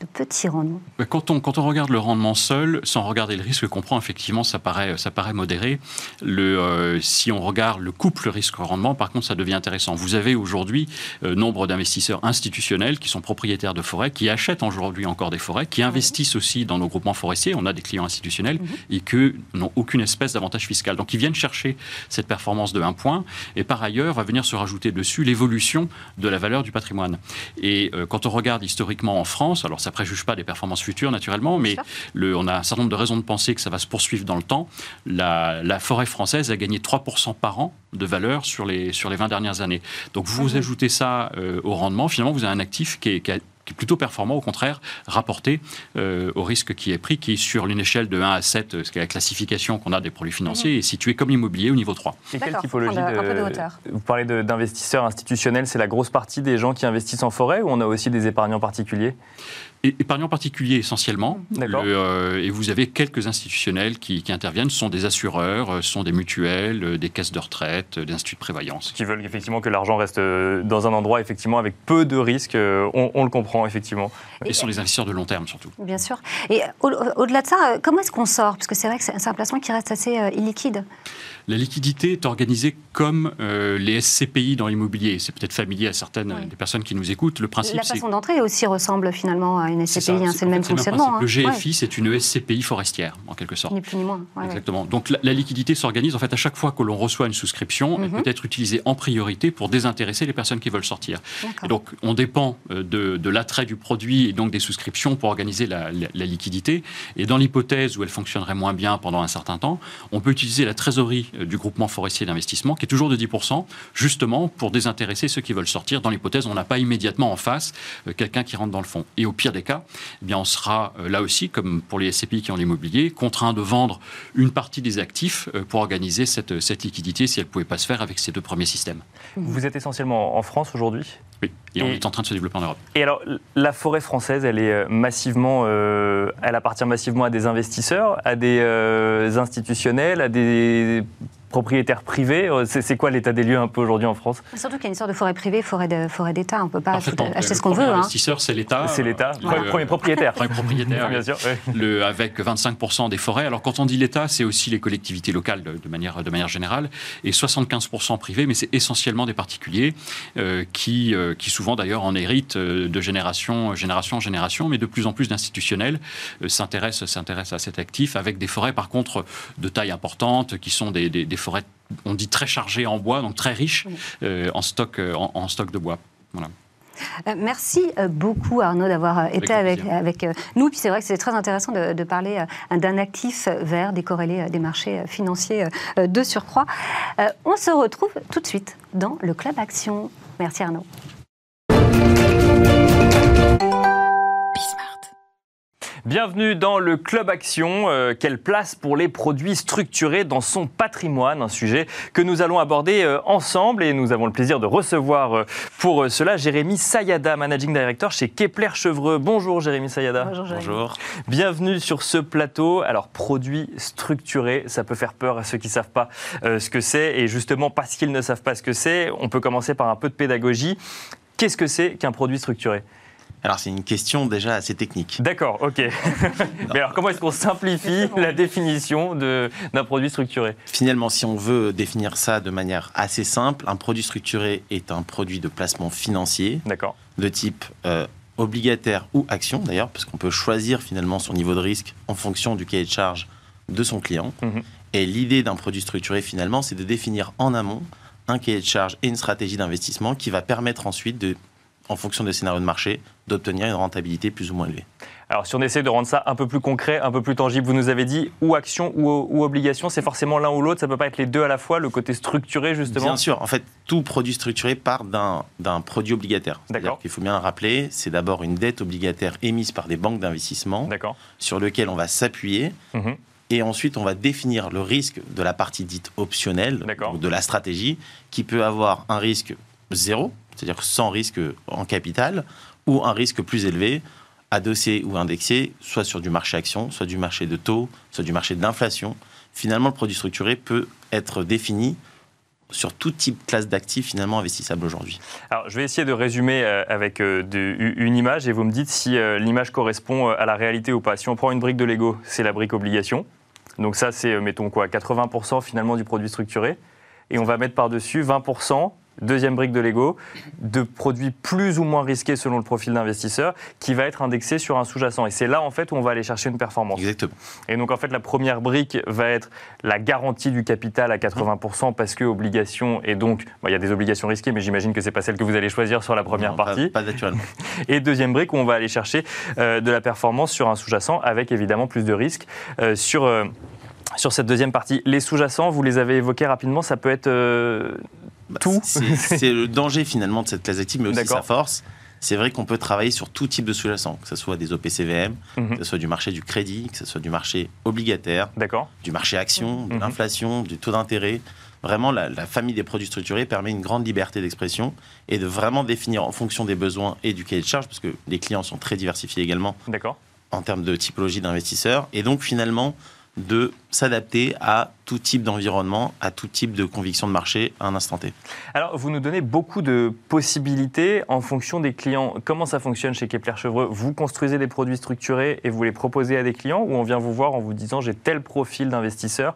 de petits rendements Quand on, quand on regarde le rendement seul, sans regarder le risque qu'on prend, effectivement, ça paraît, ça paraît modéré. Le, euh, si on regarde le couple risque-rendement, par contre, ça devient intéressant. Vous avez aujourd'hui euh, nombre d'investisseurs institutionnels qui sont propriétaires de forêts, qui achètent aujourd'hui encore des forêts, qui investissent aussi dans nos groupements forestiers. On a des clients institutionnels et que n'ont aucune espèce d'avantage fiscal. Donc, ils viennent chercher cette performance de 1 point. Et par ailleurs, va venir se rajouter dessus l'évolution de la valeur du patrimoine. Et euh, quand on regarde historiquement en France, alors ça préjuge pas des performances futures naturellement, mais le, on a un certain nombre de raisons de penser que ça va se poursuivre dans le temps. La, la forêt française a gagné 3% par an de valeur sur les, sur les 20 dernières années. Donc vous ajoutez ça euh, au rendement, finalement vous avez un actif qui est, qui a- qui est plutôt performant, au contraire, rapporté euh, au risque qui est pris, qui sur une échelle de 1 à 7, euh, ce qui est la classification qu'on a des produits financiers, est situé comme l'immobilier au niveau 3. Et quelle typologie prendre un peu de de, hauteur. Vous parlez d'investisseurs institutionnels, c'est la grosse partie des gens qui investissent en forêt ou on a aussi des épargnants particuliers? Épargnants particuliers essentiellement. D'accord. Le, euh, et vous avez quelques institutionnels qui, qui interviennent. Ce sont des assureurs, euh, ce sont des mutuelles, euh, des caisses de retraite, des instituts de prévoyance. qui veulent effectivement que l'argent reste dans un endroit effectivement avec peu de risques. On, on le comprend effectivement. Et ce sont des investisseurs de long terme surtout. Bien sûr. Et au- au-delà de ça, comment est-ce qu'on sort? Parce que c'est vrai que c'est c'est un placement qui reste assez euh, illiquide. La liquidité est organisée comme euh, les SCPI dans l'immobilier. C'est peut-être familier à certaines Oui. des personnes qui nous écoutent. Le principe, La façon d'entrer aussi ressemble finalement à une SCPI, hein, c'est le même fonctionnement. hein. Le GFI, c'est une SCPI forestière, en quelque sorte. ni plus ni moins. Ouais, ouais. Exactement. Donc la, la liquidité s'organise en fait à chaque fois que l'on reçoit une souscription, elle Mhm. peut être utilisée en priorité pour désintéresser les personnes qui veulent sortir. Et donc on dépend euh, de, de l'attrait du produit et donc des souscriptions pour organiser la, la- la liquidité. Et dans l'hypothèse où elle fonctionnerait moins bien pendant un certain temps, on peut utiliser la trésorerie du groupement forestier d'investissement qui est toujours de 10%, justement pour désintéresser ceux qui veulent sortir. Dans l'hypothèse on n'a pas immédiatement en face euh, quelqu'un qui rentre dans le fond. Et au pire des cas, eh bien on sera euh, là aussi, comme pour les SCPI qui ont l'immobilier, contraint de vendre une partie des actifs euh, pour organiser cette, cette liquidité si elle ne pouvait pas se faire avec ces deux premiers systèmes. Vous êtes essentiellement en France aujourd'hui? Oui, et, on est en train de se développer en Europe. Et alors, la forêt française, elle est euh, massivement, euh, elle appartient massivement à des investisseurs, à des euh, institutionnels, à des propriétaires privés. Euh, C'est c'est quoi l'état des lieux un peu aujourd'hui en France? Surtout qu'il y a une sorte de forêt privée, forêt de- forêt d'État. On ne peut pas tout- acheter ce qu'on veut. hein. investisseur, c'est l'État. C'est l'État, Euh, premier, premier propriétaire. premier propriétaire, Bien sûr. ouais. le, avec 25% des forêts. Alors quand on dit l'État, c'est aussi les collectivités locales de, de manière, de manière générale, et 75% privés, mais c'est essentiellement des particuliers euh, qui, euh, qui souvent d'ailleurs en héritent euh, de génération, génération en génération, mais de plus en plus d'institutionnels euh, s'intéressent s'intéressent à cet actif, avec des forêts par contre de taille importante, qui sont des, des- des forêts, on dit très chargées en bois, donc très riches euh, en, stock, euh, en, en stock de bois. Voilà. Euh, Merci beaucoup Arnaud d'avoir été avec, avec nous. Puis c'est vrai que c'est très intéressant de, de parler d'un actif vert décorrélé des marchés financiers de surcroît. On se retrouve tout de suite dans le Club Action. Merci Arnaud. Bienvenue dans le Club Action. Euh, quelle place pour les produits structurés dans son patrimoine Un sujet que nous allons aborder euh, ensemble et nous avons le plaisir de recevoir euh, pour cela Jérémy Sayada, Managing Director chez Kepler Chevreux. Bonjour Jérémy Sayada. Bonjour, Jérémy. Bienvenue sur ce plateau. Alors, produits structurés, ça peut faire peur à ceux qui ne savent pas euh, ce que c'est. Et justement, parce qu'ils ne savent pas ce que c'est, on peut commencer par un peu de pédagogie. Qu'est-ce que c'est qu'un produit structuré? Alors c'est une question déjà assez technique. D'accord, ok. Mais alors, comment est-ce qu'on simplifie la définition de- d'un produit structuré? Finalement, si on veut définir ça de manière assez simple, un produit structuré est un produit de placement financier D'accord. de type euh, obligataire ou action d'ailleurs, parce qu'on peut choisir finalement son niveau de risque en fonction du cahier de charge de son client. Mhm. Et l'idée d'un produit structuré finalement, c'est de définir en amont un cahier de charge et une stratégie d'investissement qui va permettre ensuite de en fonction des scénarios de marché, d'obtenir une rentabilité plus ou moins élevée. Alors, si on essaie de rendre ça un peu plus concret, un peu plus tangible, vous nous avez dit ou action ou, ou obligation, c'est forcément l'un ou l'autre, ça peut pas être les deux à la fois, le côté structuré justement Bien sûr, en fait, tout produit structuré part d'un produit obligataire. D'accord. qu'il faut bien le rappeler, c'est d'abord une dette obligataire émise par des banques d'investissement sur lequel on va s'appuyer. Mhm. Et ensuite, on va définir le risque de la partie dite optionnelle, ou de la stratégie, qui peut avoir un risque zéro, c'est-à-dire sans risque en capital, ou un risque plus élevé, adossé ou indexé, soit sur du marché action, soit du marché de taux, soit du marché de l'inflation. Finalement, le produit structuré peut être défini sur tout type classe d'actifs finalement investissables aujourd'hui. Alors, je vais essayer de résumer euh, avec euh, une image et vous me dites si euh, l'image correspond à la réalité ou pas. Si on prend une brique de Lego, c'est la brique obligation. Donc ça, c'est, mettons quoi, 80% finalement du produit structuré. Et on va mettre par-dessus 20%, deuxième brique de Lego, de produits plus ou moins risqués selon le profil d'investisseur, qui va être indexé sur un sous-jacent. Et c'est là, en fait, où on va aller chercher une performance. Exactement. Et donc, en fait, la première brique va être la garantie du capital à 80% parce que obligation, et donc, bon, il y a des obligations risquées, mais j'imagine que c'est pas celle que vous allez choisir sur la première Non, pas- partie. Pas, naturellement. Et deuxième brique où on va aller chercher euh, de la performance sur un sous-jacent avec évidemment plus de risques euh, sur. euh, sur cette deuxième partie, les sous-jacents, vous les avez évoqués rapidement, ça peut être Bah, Tout. C'est le danger finalement de cette classe d'actifs, mais aussi sa force. C'est vrai qu'on peut travailler sur tout type de sous-jacent, que ce soit des OPCVM, Mhm. que ce soit du marché du crédit, que ce soit du marché obligataire, du marché action, de Mhm. l'inflation, du taux d'intérêt. Vraiment, la, la famille des produits structurés permet une grande liberté d'expression et de vraiment définir en fonction des besoins et du cahier de charge, parce que les clients sont très diversifiés également en termes de typologie d'investisseurs, et donc finalement de s'adapter à tout type d'environnement, à tout type de conviction de marché à un instant T. Alors, vous nous donnez beaucoup de possibilités en fonction des clients. Comment ça fonctionne chez Kepler Chevreux? Vous construisez des produits structurés et vous les proposez à des clients ou on vient vous voir en vous disant j'ai tel profil d'investisseur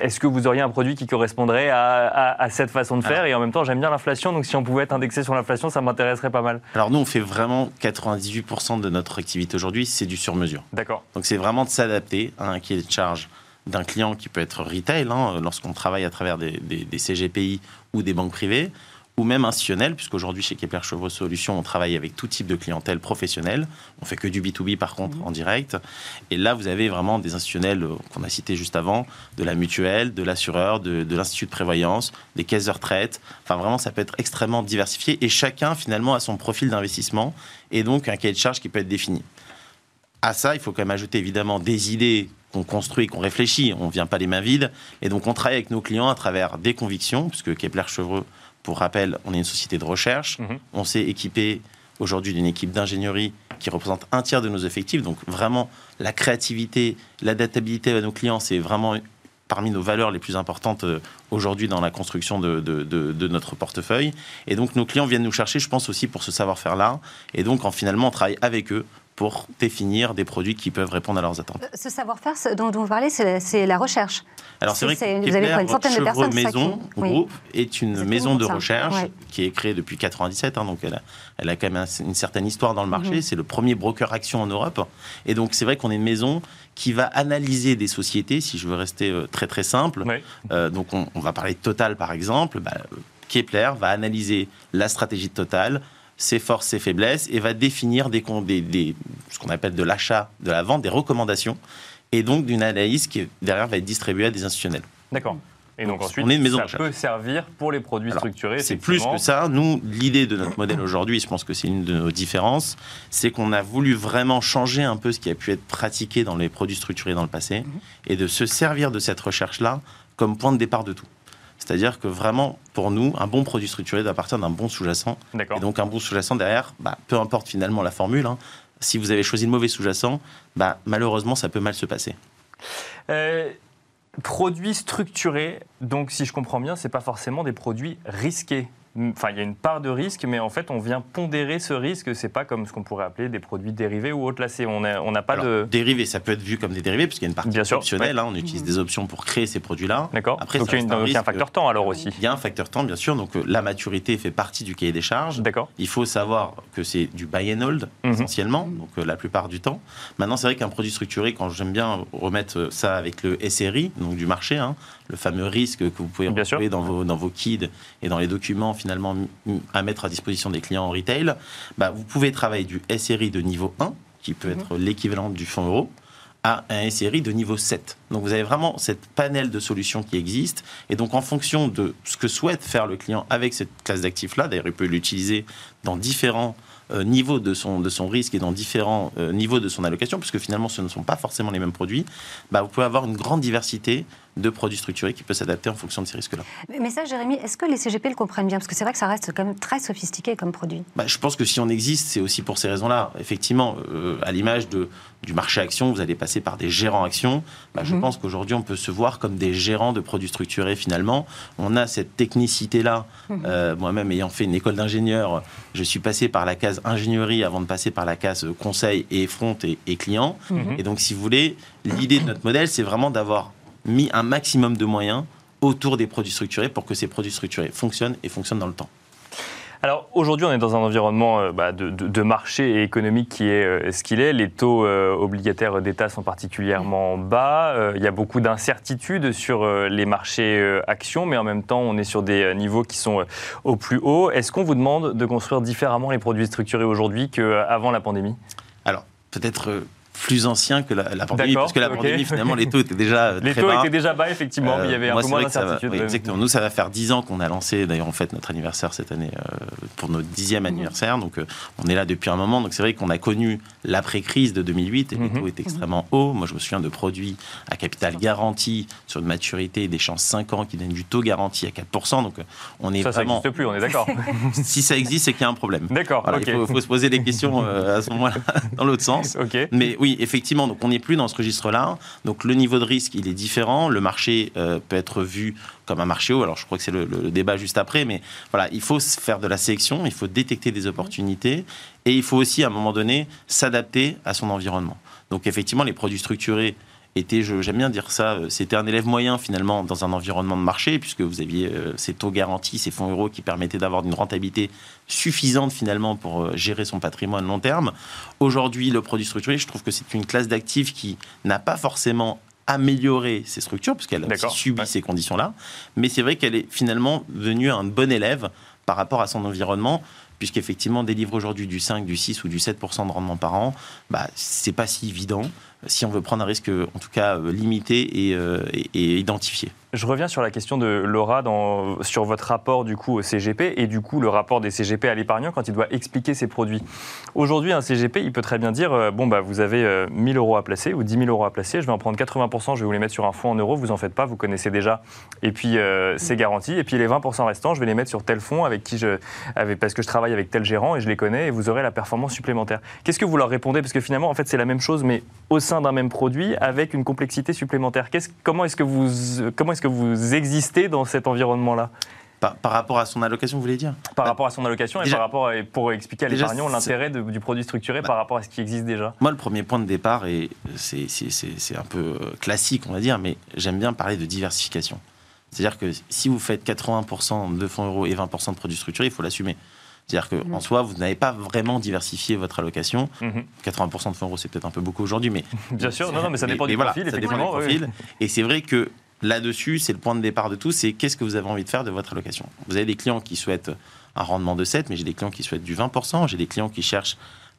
est-ce que vous auriez un produit qui correspondrait à, à- à cette façon de faire? Et en même temps, j'aime bien l'inflation, donc si on pouvait être indexé sur l'inflation, ça m'intéresserait pas mal. Alors nous, on fait vraiment 98% de notre activité aujourd'hui, c'est du sur-mesure. D'accord. Donc c'est vraiment de s'adapter à un cahier de charge d'un client qui peut être retail, hein, lorsqu'on travaille à travers des, des- des CGPI ou des banques privées, ou même institutionnel, puisqu'aujourd'hui chez Kepler Chevreux Solutions, on travaille avec tout type de clientèle professionnelle. On fait que du B2B par contre en direct. Et là, vous avez vraiment des institutionnels euh, qu'on a cités juste avant, de la mutuelle, de l'assureur, de, de l'institut de prévoyance, des caisses de retraite. Enfin, vraiment, ça peut être extrêmement diversifié. Et chacun, finalement, a son profil d'investissement et donc un cahier de charge qui peut être défini. À ça, il faut quand même ajouter évidemment des idées qu'on construit, qu'on réfléchit. On ne vient pas les mains vides. Et donc, on travaille avec nos clients à travers des convictions, puisque Kepler Chevreux Pour rappel, on est une société de recherche. Mhm. On s'est équipé aujourd'hui d'une équipe d'ingénierie qui représente un tiers de nos effectifs. Donc vraiment, la créativité, l'adaptabilité à nos clients, c'est vraiment parmi nos valeurs les plus importantes euh, aujourd'hui dans la construction de, de- de- de notre portefeuille. Et donc nos clients viennent nous chercher, je pense aussi pour ce savoir-faire-là. Et donc en, finalement, on travaille avec eux pour définir des produits qui peuvent répondre à leurs attentes. Euh, Ce savoir-faire dont, dont vous parlez, c'est la recherche. Alors c'est vrai que vous avez quoi, une centaine de personnes, Maison qui- oui. Groupe est une maison de ça. recherche Ouais. qui est créée depuis 97, hein, donc elle a, elle a quand même un- une certaine histoire dans le marché. Mhm. C'est le premier broker action en Europe. Et donc c'est vrai qu'on est une maison qui va analyser des sociétés, si je veux rester euh, très très simple. Ouais. Euh, donc on, on va parler de Total par exemple. Bah, Kepler va analyser la stratégie de Total, ses forces, ses faiblesses, et va définir des, con- des- des- ce qu'on appelle de l'achat, de la vente, des recommandations, et donc d'une analyse qui derrière va être distribuée à des institutionnels. D'accord. Et donc Donc, ensuite, on est une maison ça peut servir pour les produits Alors, structurés. C'est plus que ça. Nous, l'idée de notre modèle aujourd'hui, je pense que c'est une de nos différences, c'est qu'on a voulu vraiment changer un peu ce qui a pu être pratiqué dans les produits structurés dans le passé Mhm. et de se servir de cette recherche-là comme point de départ de tout. C'est-à-dire que vraiment, pour nous, un bon produit structuré doit partir d'un bon sous-jacent. Et donc, un bon sous-jacent derrière, bah, peu importe finalement la formule, hein, si vous avez choisi le mauvais sous-jacent, bah, malheureusement, ça peut mal se passer. Euh, produits structurés, donc si je comprends bien, c'est pas forcément des produits risqués. Enfin, il y a une part de risque, mais en fait, on vient pondérer ce risque. C'est pas comme ce qu'on pourrait appeler des produits dérivés ou autres. Là, c'est- on n'a on pas Alors, de. Dérivés, ça peut être vu comme des dérivés, puisqu'il y a une partie Bien sûr, optionnelle. hein, on utilise des options pour créer ces produits-là. D'accord. Après, donc il y a une- un donc, il y a un risque. facteur temps alors aussi. Il y a un facteur temps, bien sûr. Donc, euh, la maturité fait partie du cahier des charges. D'accord. Il faut savoir que c'est du buy and hold, Mhm. essentiellement, donc euh, la plupart du temps. Maintenant, c'est vrai qu'un produit structuré, quand j'aime bien remettre euh, ça avec le SRI, donc du marché, hein, le fameux risque que vous pouvez retrouver dans vos, dans vos KID et dans les documents finalement à mettre à disposition des clients en retail, bah, vous pouvez travailler du SRI de niveau 1, qui peut être l'équivalent du fonds euro, à un SRI de niveau 7. Donc vous avez vraiment cette panel de solutions qui existe. Et donc en fonction de ce que souhaite faire le client avec cette classe d'actifs-là, d'ailleurs il peut l'utiliser dans différents euh, niveaux de son, de son risque et dans différents euh, niveaux de son allocation, puisque finalement ce ne sont pas forcément les mêmes produits, bah, vous pouvez avoir une grande diversité de produits structurés qui peut s'adapter en fonction de ces risques-là. Mais ça, Jérémy, est-ce que les CGP le comprennent bien? Parce que c'est vrai que ça reste quand même très sophistiqué comme produit. Bah, je pense que si on existe, c'est aussi pour ces raisons-là. Effectivement, euh, à l'image du marché action, vous allez passer par des gérants actions. Bah, Je Mhm. pense qu'aujourd'hui, on peut se voir comme des gérants de produits structurés finalement. On a cette technicité-là. Euh, Moi-même, ayant fait une école d'ingénieur, je suis passé par la case ingénierie avant de passer par la case conseil et front et, et client. Mhm. Et donc, si vous voulez, l'idée de notre modèle, c'est vraiment d'avoir mis un maximum de moyens autour des produits structurés pour que ces produits structurés fonctionnent et fonctionnent dans le temps. Alors aujourd'hui, on est dans un environnement euh, bah, de, marché et économique qui est euh, ce qu'il est. Les taux euh, obligataires d'État sont particulièrement bas. Euh, il y a beaucoup d'incertitudes sur les marchés actions, mais en même temps, on est sur des niveaux qui sont au plus haut. Est-ce qu'on vous demande de construire différemment les produits structurés aujourd'hui qu'avant la pandémie? Alors, peut-être plus ancien que la, la pandémie, parce que la pandémie, finalement, les taux étaient déjà euh, Les très taux bas. étaient déjà bas, effectivement, mais il y Euh, avait un moi, peu moins d'incertitude. oui, exactement. Nous, ça va faire 10 ans qu'on a lancé. D'ailleurs, on fête notre anniversaire cette année euh, pour notre dixième anniversaire. Donc, euh, on est là depuis un moment. Donc, c'est vrai qu'on a connu l'après-crise de 2008 et les Mhm. taux étaient extrêmement hauts. Moi, je me souviens de produits à capital garanti sur une maturité d'échéance 5 ans qui donnent du taux garanti à 4%. Donc, euh, on est Ça, n'existe plus, on est d'accord. si ça existe, c'est qu'il y a un problème. D'accord, Voilà, ok. Il faut, faut se poser des questions euh, à ce moment-là, dans l'autre sens. Ok. Mais oui, effectivement, donc on n'est plus dans ce registre-là. Donc le niveau de risque, il est différent. Le marché euh, peut être vu comme un marché haut. Alors je crois que c'est le, le débat juste après, mais voilà, il faut faire de la sélection, il faut détecter des opportunités et il faut aussi à un moment donné s'adapter à son environnement. Donc effectivement, les produits structurés étaient, je- j'aime bien dire ça, euh, c'était un élève moyen finalement dans un environnement de marché, puisque vous aviez euh, ces taux garantis, ces fonds euros qui permettaient d'avoir une rentabilité suffisante finalement pour euh, gérer son patrimoine long terme. Aujourd'hui, le produit structuré, je trouve que c'est une classe d'actifs qui n'a pas forcément amélioré ses structures, puisqu'elle a subi ouais. ces conditions-là, mais c'est vrai qu'elle est finalement devenue un bon élève par rapport à son environnement, puisqu'effectivement, délivre aujourd'hui du 5, du 6 ou du 7% de rendement par an, bah, c'est pas si évident si on veut prendre un risque, en tout cas, euh, limité et, euh, identifié. Je reviens sur la question de Laura sur votre rapport du coup au CGP et du coup le rapport des CGP à l'épargnant quand il doit expliquer ses produits. Aujourd'hui, un CGP, il peut très bien dire euh, bon bah vous avez euh, 1000 euros à placer ou 10 000 euros à placer, je vais en prendre 80%, je vais vous les mettre sur un fonds en euros, vous en faites pas, vous connaissez déjà. Et puis euh, c'est garanti. Et puis les 20% restants, je vais les mettre sur tel fonds avec qui je, parce que je travaille avec tel gérant et je les connais et vous aurez la performance supplémentaire. Qu'est-ce que vous leur répondez? Parce que finalement, en fait, c'est la même chose, mais au sein d'un même produit avec une complexité supplémentaire. Comment est-ce que vous, que vous existez dans cet environnement-là Par, par rapport à son allocation, vous voulez dire par rapport à son allocation et par rapport à- pour expliquer à l'épargnant l'intérêt du produit structuré par rapport à ce qui existe déjà. Moi, le premier point de départ, et c'est- un peu euh, classique, on va dire, mais j'aime bien parler de diversification. C'est-à-dire que si vous faites 80% de fonds euros et 20% de produits structurés, il faut l'assumer. C'est-à-dire qu'en soi, vous n'avez pas vraiment diversifié votre allocation. Mhm. 80% de fonds euros, c'est peut-être un peu beaucoup aujourd'hui, mais Bien sûr, non, non, mais ça dépend du voilà, profil, ça dépend du profil. Et c'est vrai que là-dessus, c'est le point de départ de tout, c'est qu'est-ce que vous avez envie de faire de votre allocation. Vous avez des clients qui souhaitent un rendement de 7, mais j'ai des clients qui souhaitent du 20%, j'ai des clients qui cherchent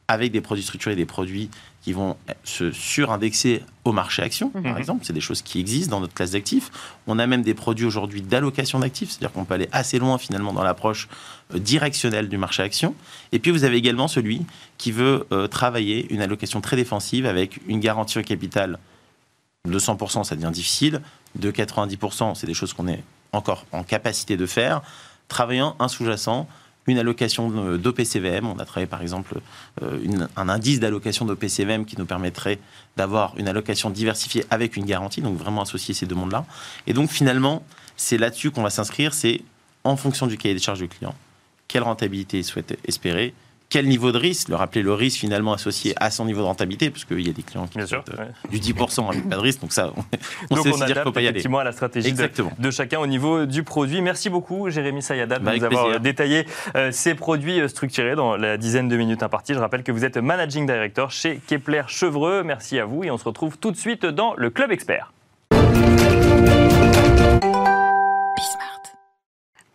avec des produits structurés des produits qui vont se surindexer au marché action, par Mhm. exemple. C'est des choses qui existent dans notre classe d'actifs. On a même des produits aujourd'hui d'allocation d'actifs, c'est-à-dire qu'on peut aller assez loin finalement dans l'approche euh, directionnelle du marché action. Et puis vous avez également celui qui veut euh, travailler une allocation très défensive avec une garantie au capital de 100%, ça devient difficile. De 90%, c'est des choses qu'on est encore en capacité de faire. Travaillant un sous-jacent, une allocation d'OPCVM. On a travaillé par exemple euh, un indice d'allocation d'OPCVM qui nous permettrait d'avoir une allocation diversifiée avec une garantie, donc vraiment associer ces deux mondes-là. Et donc finalement, c'est là-dessus qu'on va s'inscrire, c'est en fonction du cahier des charges du client, quelle rentabilité il souhaite espérer, quel niveau de risque, le rappeler le risque finalement associé à son niveau de rentabilité, parce qu'il y a des clients qui Bien sûr. euh, ouais. du 10% avec pas de risque, donc ça, on, on Donc sait on se dire qu'il faut pas y aller. à la stratégie de, de chacun au niveau du produit. Merci beaucoup Jérémy Sayadat de Bah, nous avoir plaisir. détaillé euh, ces produits euh, structurés dans la dizaine de minutes imparties. Je rappelle que vous êtes Managing Director chez Kepler Chevreux. Merci à vous et on se retrouve tout de suite dans le Club Expert.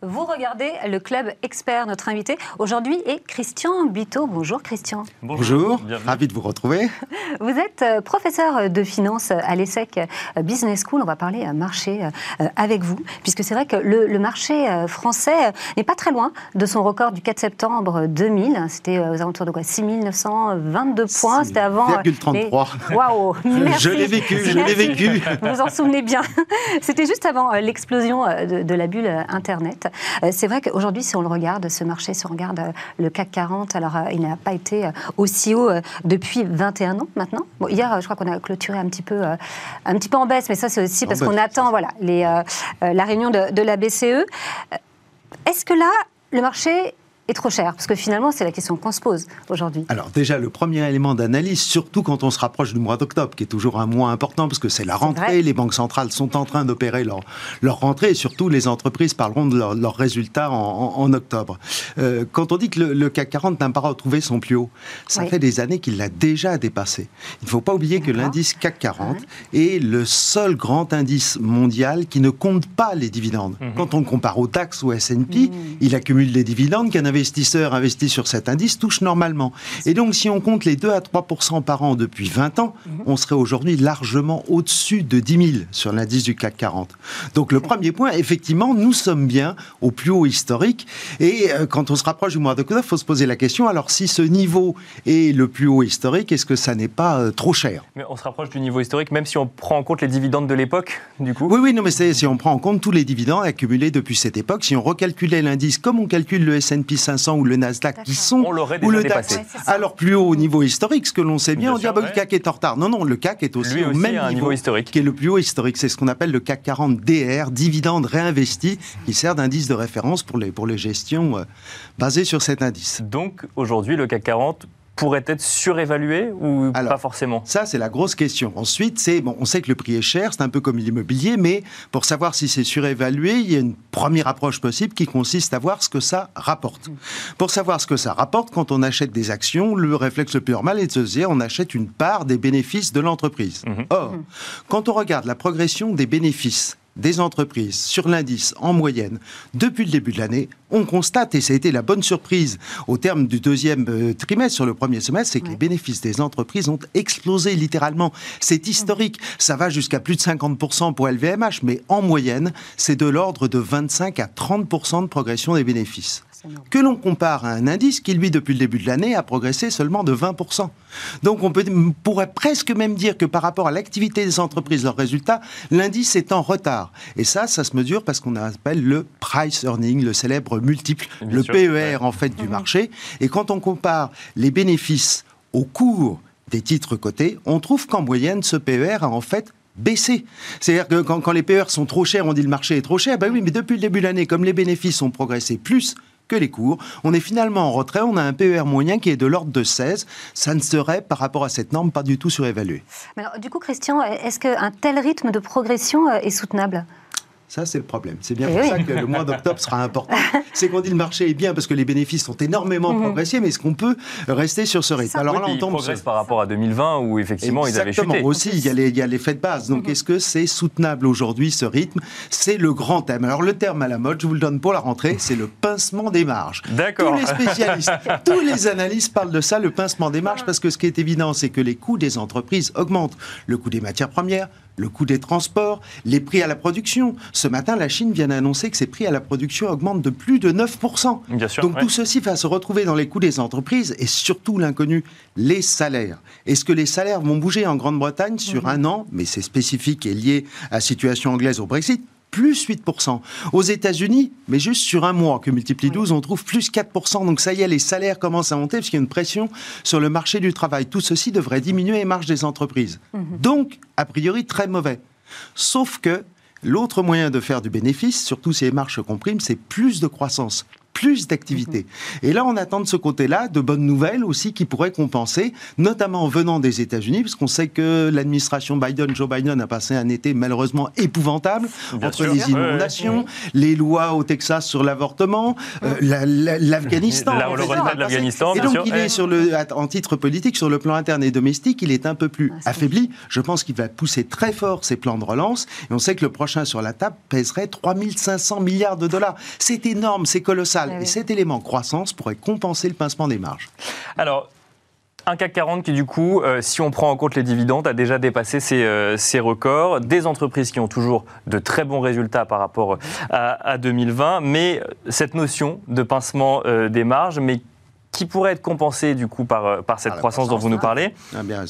Vous regardez le club expert. Notre invité aujourd'hui est Christian Buteau. Bonjour Christian. Bonjour, Bienvenue. ravi de vous retrouver. Vous êtes euh, professeur de finance à l'ESSEC euh, Business School. On va parler euh, marché avec vous, puisque c'est vrai que le, le marché français n'est pas très loin de son record du 4 septembre 2000. C'était aux alentours de quoi? 6 922 points. C'était avant. euh, 6,33. les- Waouh Merci. Je l'ai vécu, je l'ai vécu. Vous vous en souvenez bien. C'était juste avant l'explosion de, de la bulle Internet. Euh, C'est vrai qu'aujourd'hui, si on le regarde, ce marché, si on regarde euh, le CAC 40, alors euh, il n'a pas été aussi haut depuis 21 ans maintenant. Bon, hier, je crois qu'on a clôturé un petit peu, un petit peu en baisse, mais ça, c'est aussi parce qu'on attend voilà, les, la réunion de, de la BCE. Est-ce que là, le marché trop cher Parce que finalement, c'est la question qu'on se pose aujourd'hui. Alors déjà, le premier élément d'analyse, surtout quand on se rapproche du mois d'octobre, qui est toujours un mois important, parce que c'est la rentrée, les banques centrales sont en train d'opérer leur, leur rentrée, et surtout les entreprises parleront de leur- leurs résultats en, en- en octobre. Euh, quand on dit que le, le CAC 40 n'a pas retrouvé son plus haut, ça Oui. fait des années qu'il l'a déjà dépassé. Il ne faut pas oublier que l'indice CAC 40 est le seul grand indice mondial qui ne compte pas les dividendes. Quand on compare au DAX ou au S&P, il accumule les dividendes qu'un investisseur investi sur cet indice touche normalement. Et donc, si on compte les 2 à 3 par an depuis 20 ans, on serait aujourd'hui largement au-dessus de 10 000 sur l'indice du CAC 40. Donc, le premier point, effectivement, nous sommes bien au plus haut historique. Et euh, quand on se rapproche du mois d'octobre, il faut se poser la question, alors si ce niveau est le plus haut historique, est-ce que ça n'est pas euh, trop cher? Mais on se rapproche du niveau historique, même si on prend en compte les dividendes de l'époque, du coup? Oui, oui, non, mais si on prend en compte tous les dividendes accumulés depuis cette époque, si on recalculait l'indice comme on calcule le S&P 500 ou le Nasdaq, qui sont On ou le DAX. Ouais, plus haut au niveau historique, ce que l'on sait bien, Bien on dit ah bah, le CAC est en retard. Non, non, le CAC est aussi Lui au aussi même un niveau historique. qui est le plus haut historique. C'est ce qu'on appelle le CAC 40 DR, dividende réinvesti, qui sert d'indice de référence pour les, pour les gestions euh, basées sur cet indice. Donc aujourd'hui, le CAC 40 pourrait être surévalué ou Alors, pas forcément? Ça, c'est la grosse question. Ensuite, c'est bon, on sait que le prix est cher, c'est un peu comme l'immobilier, mais pour savoir si c'est surévalué, il y a une première approche possible qui consiste à voir ce que ça rapporte. Pour savoir ce que ça rapporte, quand on achète des actions, le réflexe le plus normal est de se dire on achète une part des bénéfices de l'entreprise. Mhm. Or, quand on regarde la progression des bénéfices des entreprises sur l'indice en moyenne depuis le début de l'année, on constate, et ça a été la bonne surprise au terme du deuxième euh, trimestre sur le premier semestre, c'est que les bénéfices des entreprises ont explosé littéralement. C'est historique. Ça va jusqu'à plus de 50% pour LVMH, mais en moyenne, c'est de l'ordre de 25 à 30% de progression des bénéfices que l'on compare à un indice qui, lui, depuis le début de l'année, a progressé seulement de 20%. Donc on, peut, pourrait presque même dire que par rapport à l'activité des entreprises, leurs résultats, l'indice est en retard. Et ça, ça se mesure parce qu'on appelle le price earning, le célèbre multiple, le PER en fait du marché. Et quand on compare les bénéfices au cours des titres cotés, on trouve qu'en moyenne, ce PER a en fait baissé. C'est-à-dire que quand, quand, les PER sont trop chers, on dit le marché est trop cher. Ben oui, mais depuis le début de l'année, comme les bénéfices ont progressé plus que les cours. On est finalement en retrait, on a un PER moyen qui est de l'ordre de 16. Ça ne serait, par rapport à cette norme, pas du tout surévalué. Du coup, Christian, est-ce qu'un tel rythme de progression euh, est soutenable? Ça, c'est le problème. C'est bien pour ça que le mois d'octobre sera important. C'est qu'on dit le marché est bien parce que les bénéfices sont énormément mhm. progressés, mais est-ce qu'on peut rester sur ce rythme? Alors là, on tombe progresse par rapport à 2020 où effectivement ils avaient chuté. aussi, il y, a les, il y a l'effet de base. Donc, mhm. est-ce que c'est soutenable aujourd'hui ce rythme? C'est le grand thème. Alors, le terme à la mode, je vous le donne pour la rentrée, c'est le pincement des marges. D'accord. Tous les spécialistes, tous les analystes parlent de ça, le pincement des marges, parce que ce qui est évident, c'est que les coûts des entreprises augmentent. Le coût des matières premières, le coût des transports, les prix à la production. Ce matin, la Chine vient d'annoncer que ses prix à la production augmentent de plus de 9%. Bien sûr, Donc tout ceci va se retrouver dans les coûts des entreprises et surtout l'inconnu, les salaires. Est-ce que les salaires vont bouger en Grande-Bretagne sur un an, mais c'est spécifique et lié à la situation anglaise au Brexit plus 8%. Aux États-Unis, mais juste sur un mois que multiplie 12, on trouve plus 4%. Donc ça y est, les salaires commencent à monter parce qu'il y a une pression sur le marché du travail. Tout ceci devrait diminuer les marges des entreprises. Mhm. Donc, a priori, très mauvais. Sauf que l'autre moyen de faire du bénéfice, surtout si les marges se compriment, c'est plus de croissance plus d'activité. Mhm. Et là, on attend de ce côté-là de bonnes nouvelles aussi qui pourraient compenser, notamment venant des États-Unis, parce qu'on sait que l'administration Biden, Joe Biden, a passé un été malheureusement épouvantable entre les inondations, les lois au Texas sur l'avortement, euh, l'Afghanistan. La, le retrait de l'Afghanistan. Et donc, il est sur le, en titre politique, sur le plan interne et domestique, il est un peu plus ah, affaibli. Je pense qu'il va pousser très fort ses plans de relance. Et on sait que le prochain sur la table pèserait 3500 milliards de dollars. C'est énorme, c'est colossal. Et cet élément croissance pourrait compenser le pincement des marges. Alors, un CAC 40 qui, du coup, euh, si on prend en compte les dividendes, a déjà dépassé ses, euh, records. Des entreprises qui ont toujours de très bons résultats par rapport à, 2020. Mais cette notion de pincement euh, des marges, mais qui pourrait être compensée, du coup, par, par cette croissance, dont vous nous parlez. Ah, bien,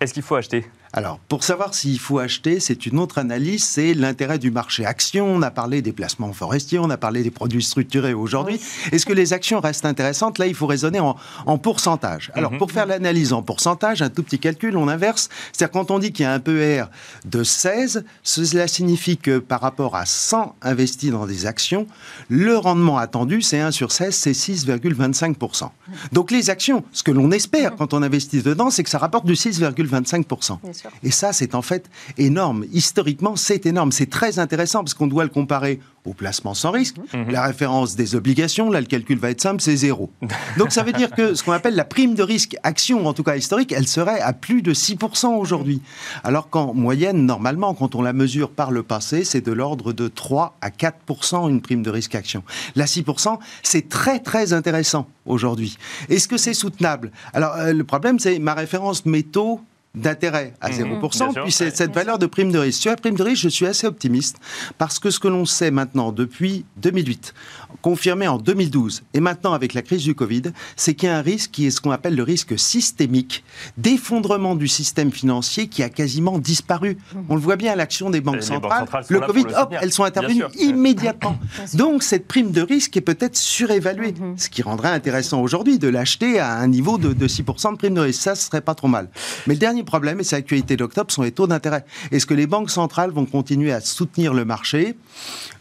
Est-ce qu'il faut acheter? Alors, pour savoir s'il faut acheter, c'est une autre analyse, c'est l'intérêt du marché action. On a parlé des placements forestiers, on a parlé des produits structurés aujourd'hui. Est-ce que les actions restent intéressantes? Là, il faut raisonner en, pourcentage. Alors, mhm. pour faire l'analyse en pourcentage, un tout petit calcul, on inverse. C'est-à-dire, quand on dit qu'il y a un PER de 16, cela signifie que par rapport à 100 investis dans des actions, le rendement attendu, c'est 1 sur 16, c'est 6,25%. Donc, les actions, ce que l'on espère mhm. quand on investit dedans, c'est que ça rapporte du 6,25%. Et ça, c'est en fait énorme. Historiquement, c'est énorme. C'est très intéressant parce qu'on doit le comparer au placement sans risque. Mhm. La référence des obligations, là, le calcul va être simple, c'est zéro. Donc ça veut dire que ce qu'on appelle la prime de risque action, en tout cas historique, elle serait à plus de 6% aujourd'hui. Alors qu'en moyenne, normalement, quand on la mesure par le passé, c'est de l'ordre de 3 à 4% une prime de risque action. La 6%, c'est très très intéressant aujourd'hui. Est-ce que c'est soutenable? Alors euh, le problème, c'est ma référence métaux d'intérêt à 0%, mhm. puis c'est cette valeur de prime de risque. Sur la prime de risque, je suis assez optimiste, parce que ce que l'on sait maintenant depuis 2008, confirmé en 2012, et maintenant avec la crise du Covid, c'est qu'il y a un risque qui est ce qu'on appelle le risque systémique, d'effondrement du système financier qui a quasiment disparu. Mhm. On le voit bien à l'action des banques centrales. le Covid, hop, elles sont intervenues immédiatement. Donc cette prime de risque est peut-être surévaluée, mhm. ce qui rendrait intéressant aujourd'hui de l'acheter à un niveau de, de 6% de prime de risque. Ça, ce serait pas trop mal. Mais le dernier problème, et c'est l'actualité d'octobre, sont les taux d'intérêt. Est-ce que les banques centrales vont continuer à soutenir le marché?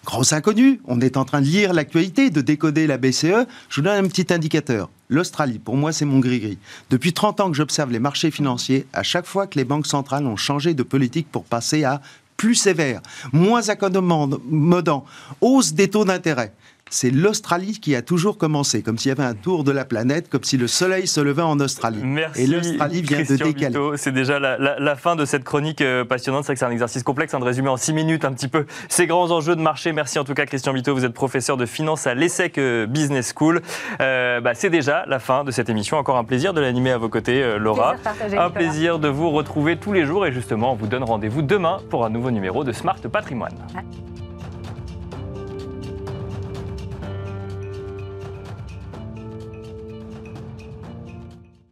Grosse inconnue, on est en train de lire l'actualité, de décoder la BCE. Je vous donne un petit indicateur. L'Australie, pour moi, c'est mon gris-gris. Depuis 30 ans que j'observe les marchés financiers, à chaque fois que les banques centrales ont changé de politique pour passer à plus sévère, moins accommodant, hausse des taux d'intérêt, c'est l'Australie qui a toujours commencé, comme s'il y avait un tour de la planète, comme si le soleil se levait en Australie. Merci. Et l'Australie vient Christian de décaler. C'est déjà la, la- la fin de cette chronique euh, passionnante. C'est vrai que c'est un exercice complexe hein, de résumer en six minutes un petit peu ces grands enjeux de marché. Merci en tout cas, Christian Bito. Vous êtes professeur de finance à l'ESSEC euh, Business School. Euh, bah, c'est déjà la fin de cette émission. Encore un plaisir de l'animer à vos côtés, euh, Laura. Plaisir partagé, Un plaisir de vous retrouver tous les jours. Et justement, on vous donne rendez-vous demain pour un nouveau numéro de Smart Patrimoine. Ouais.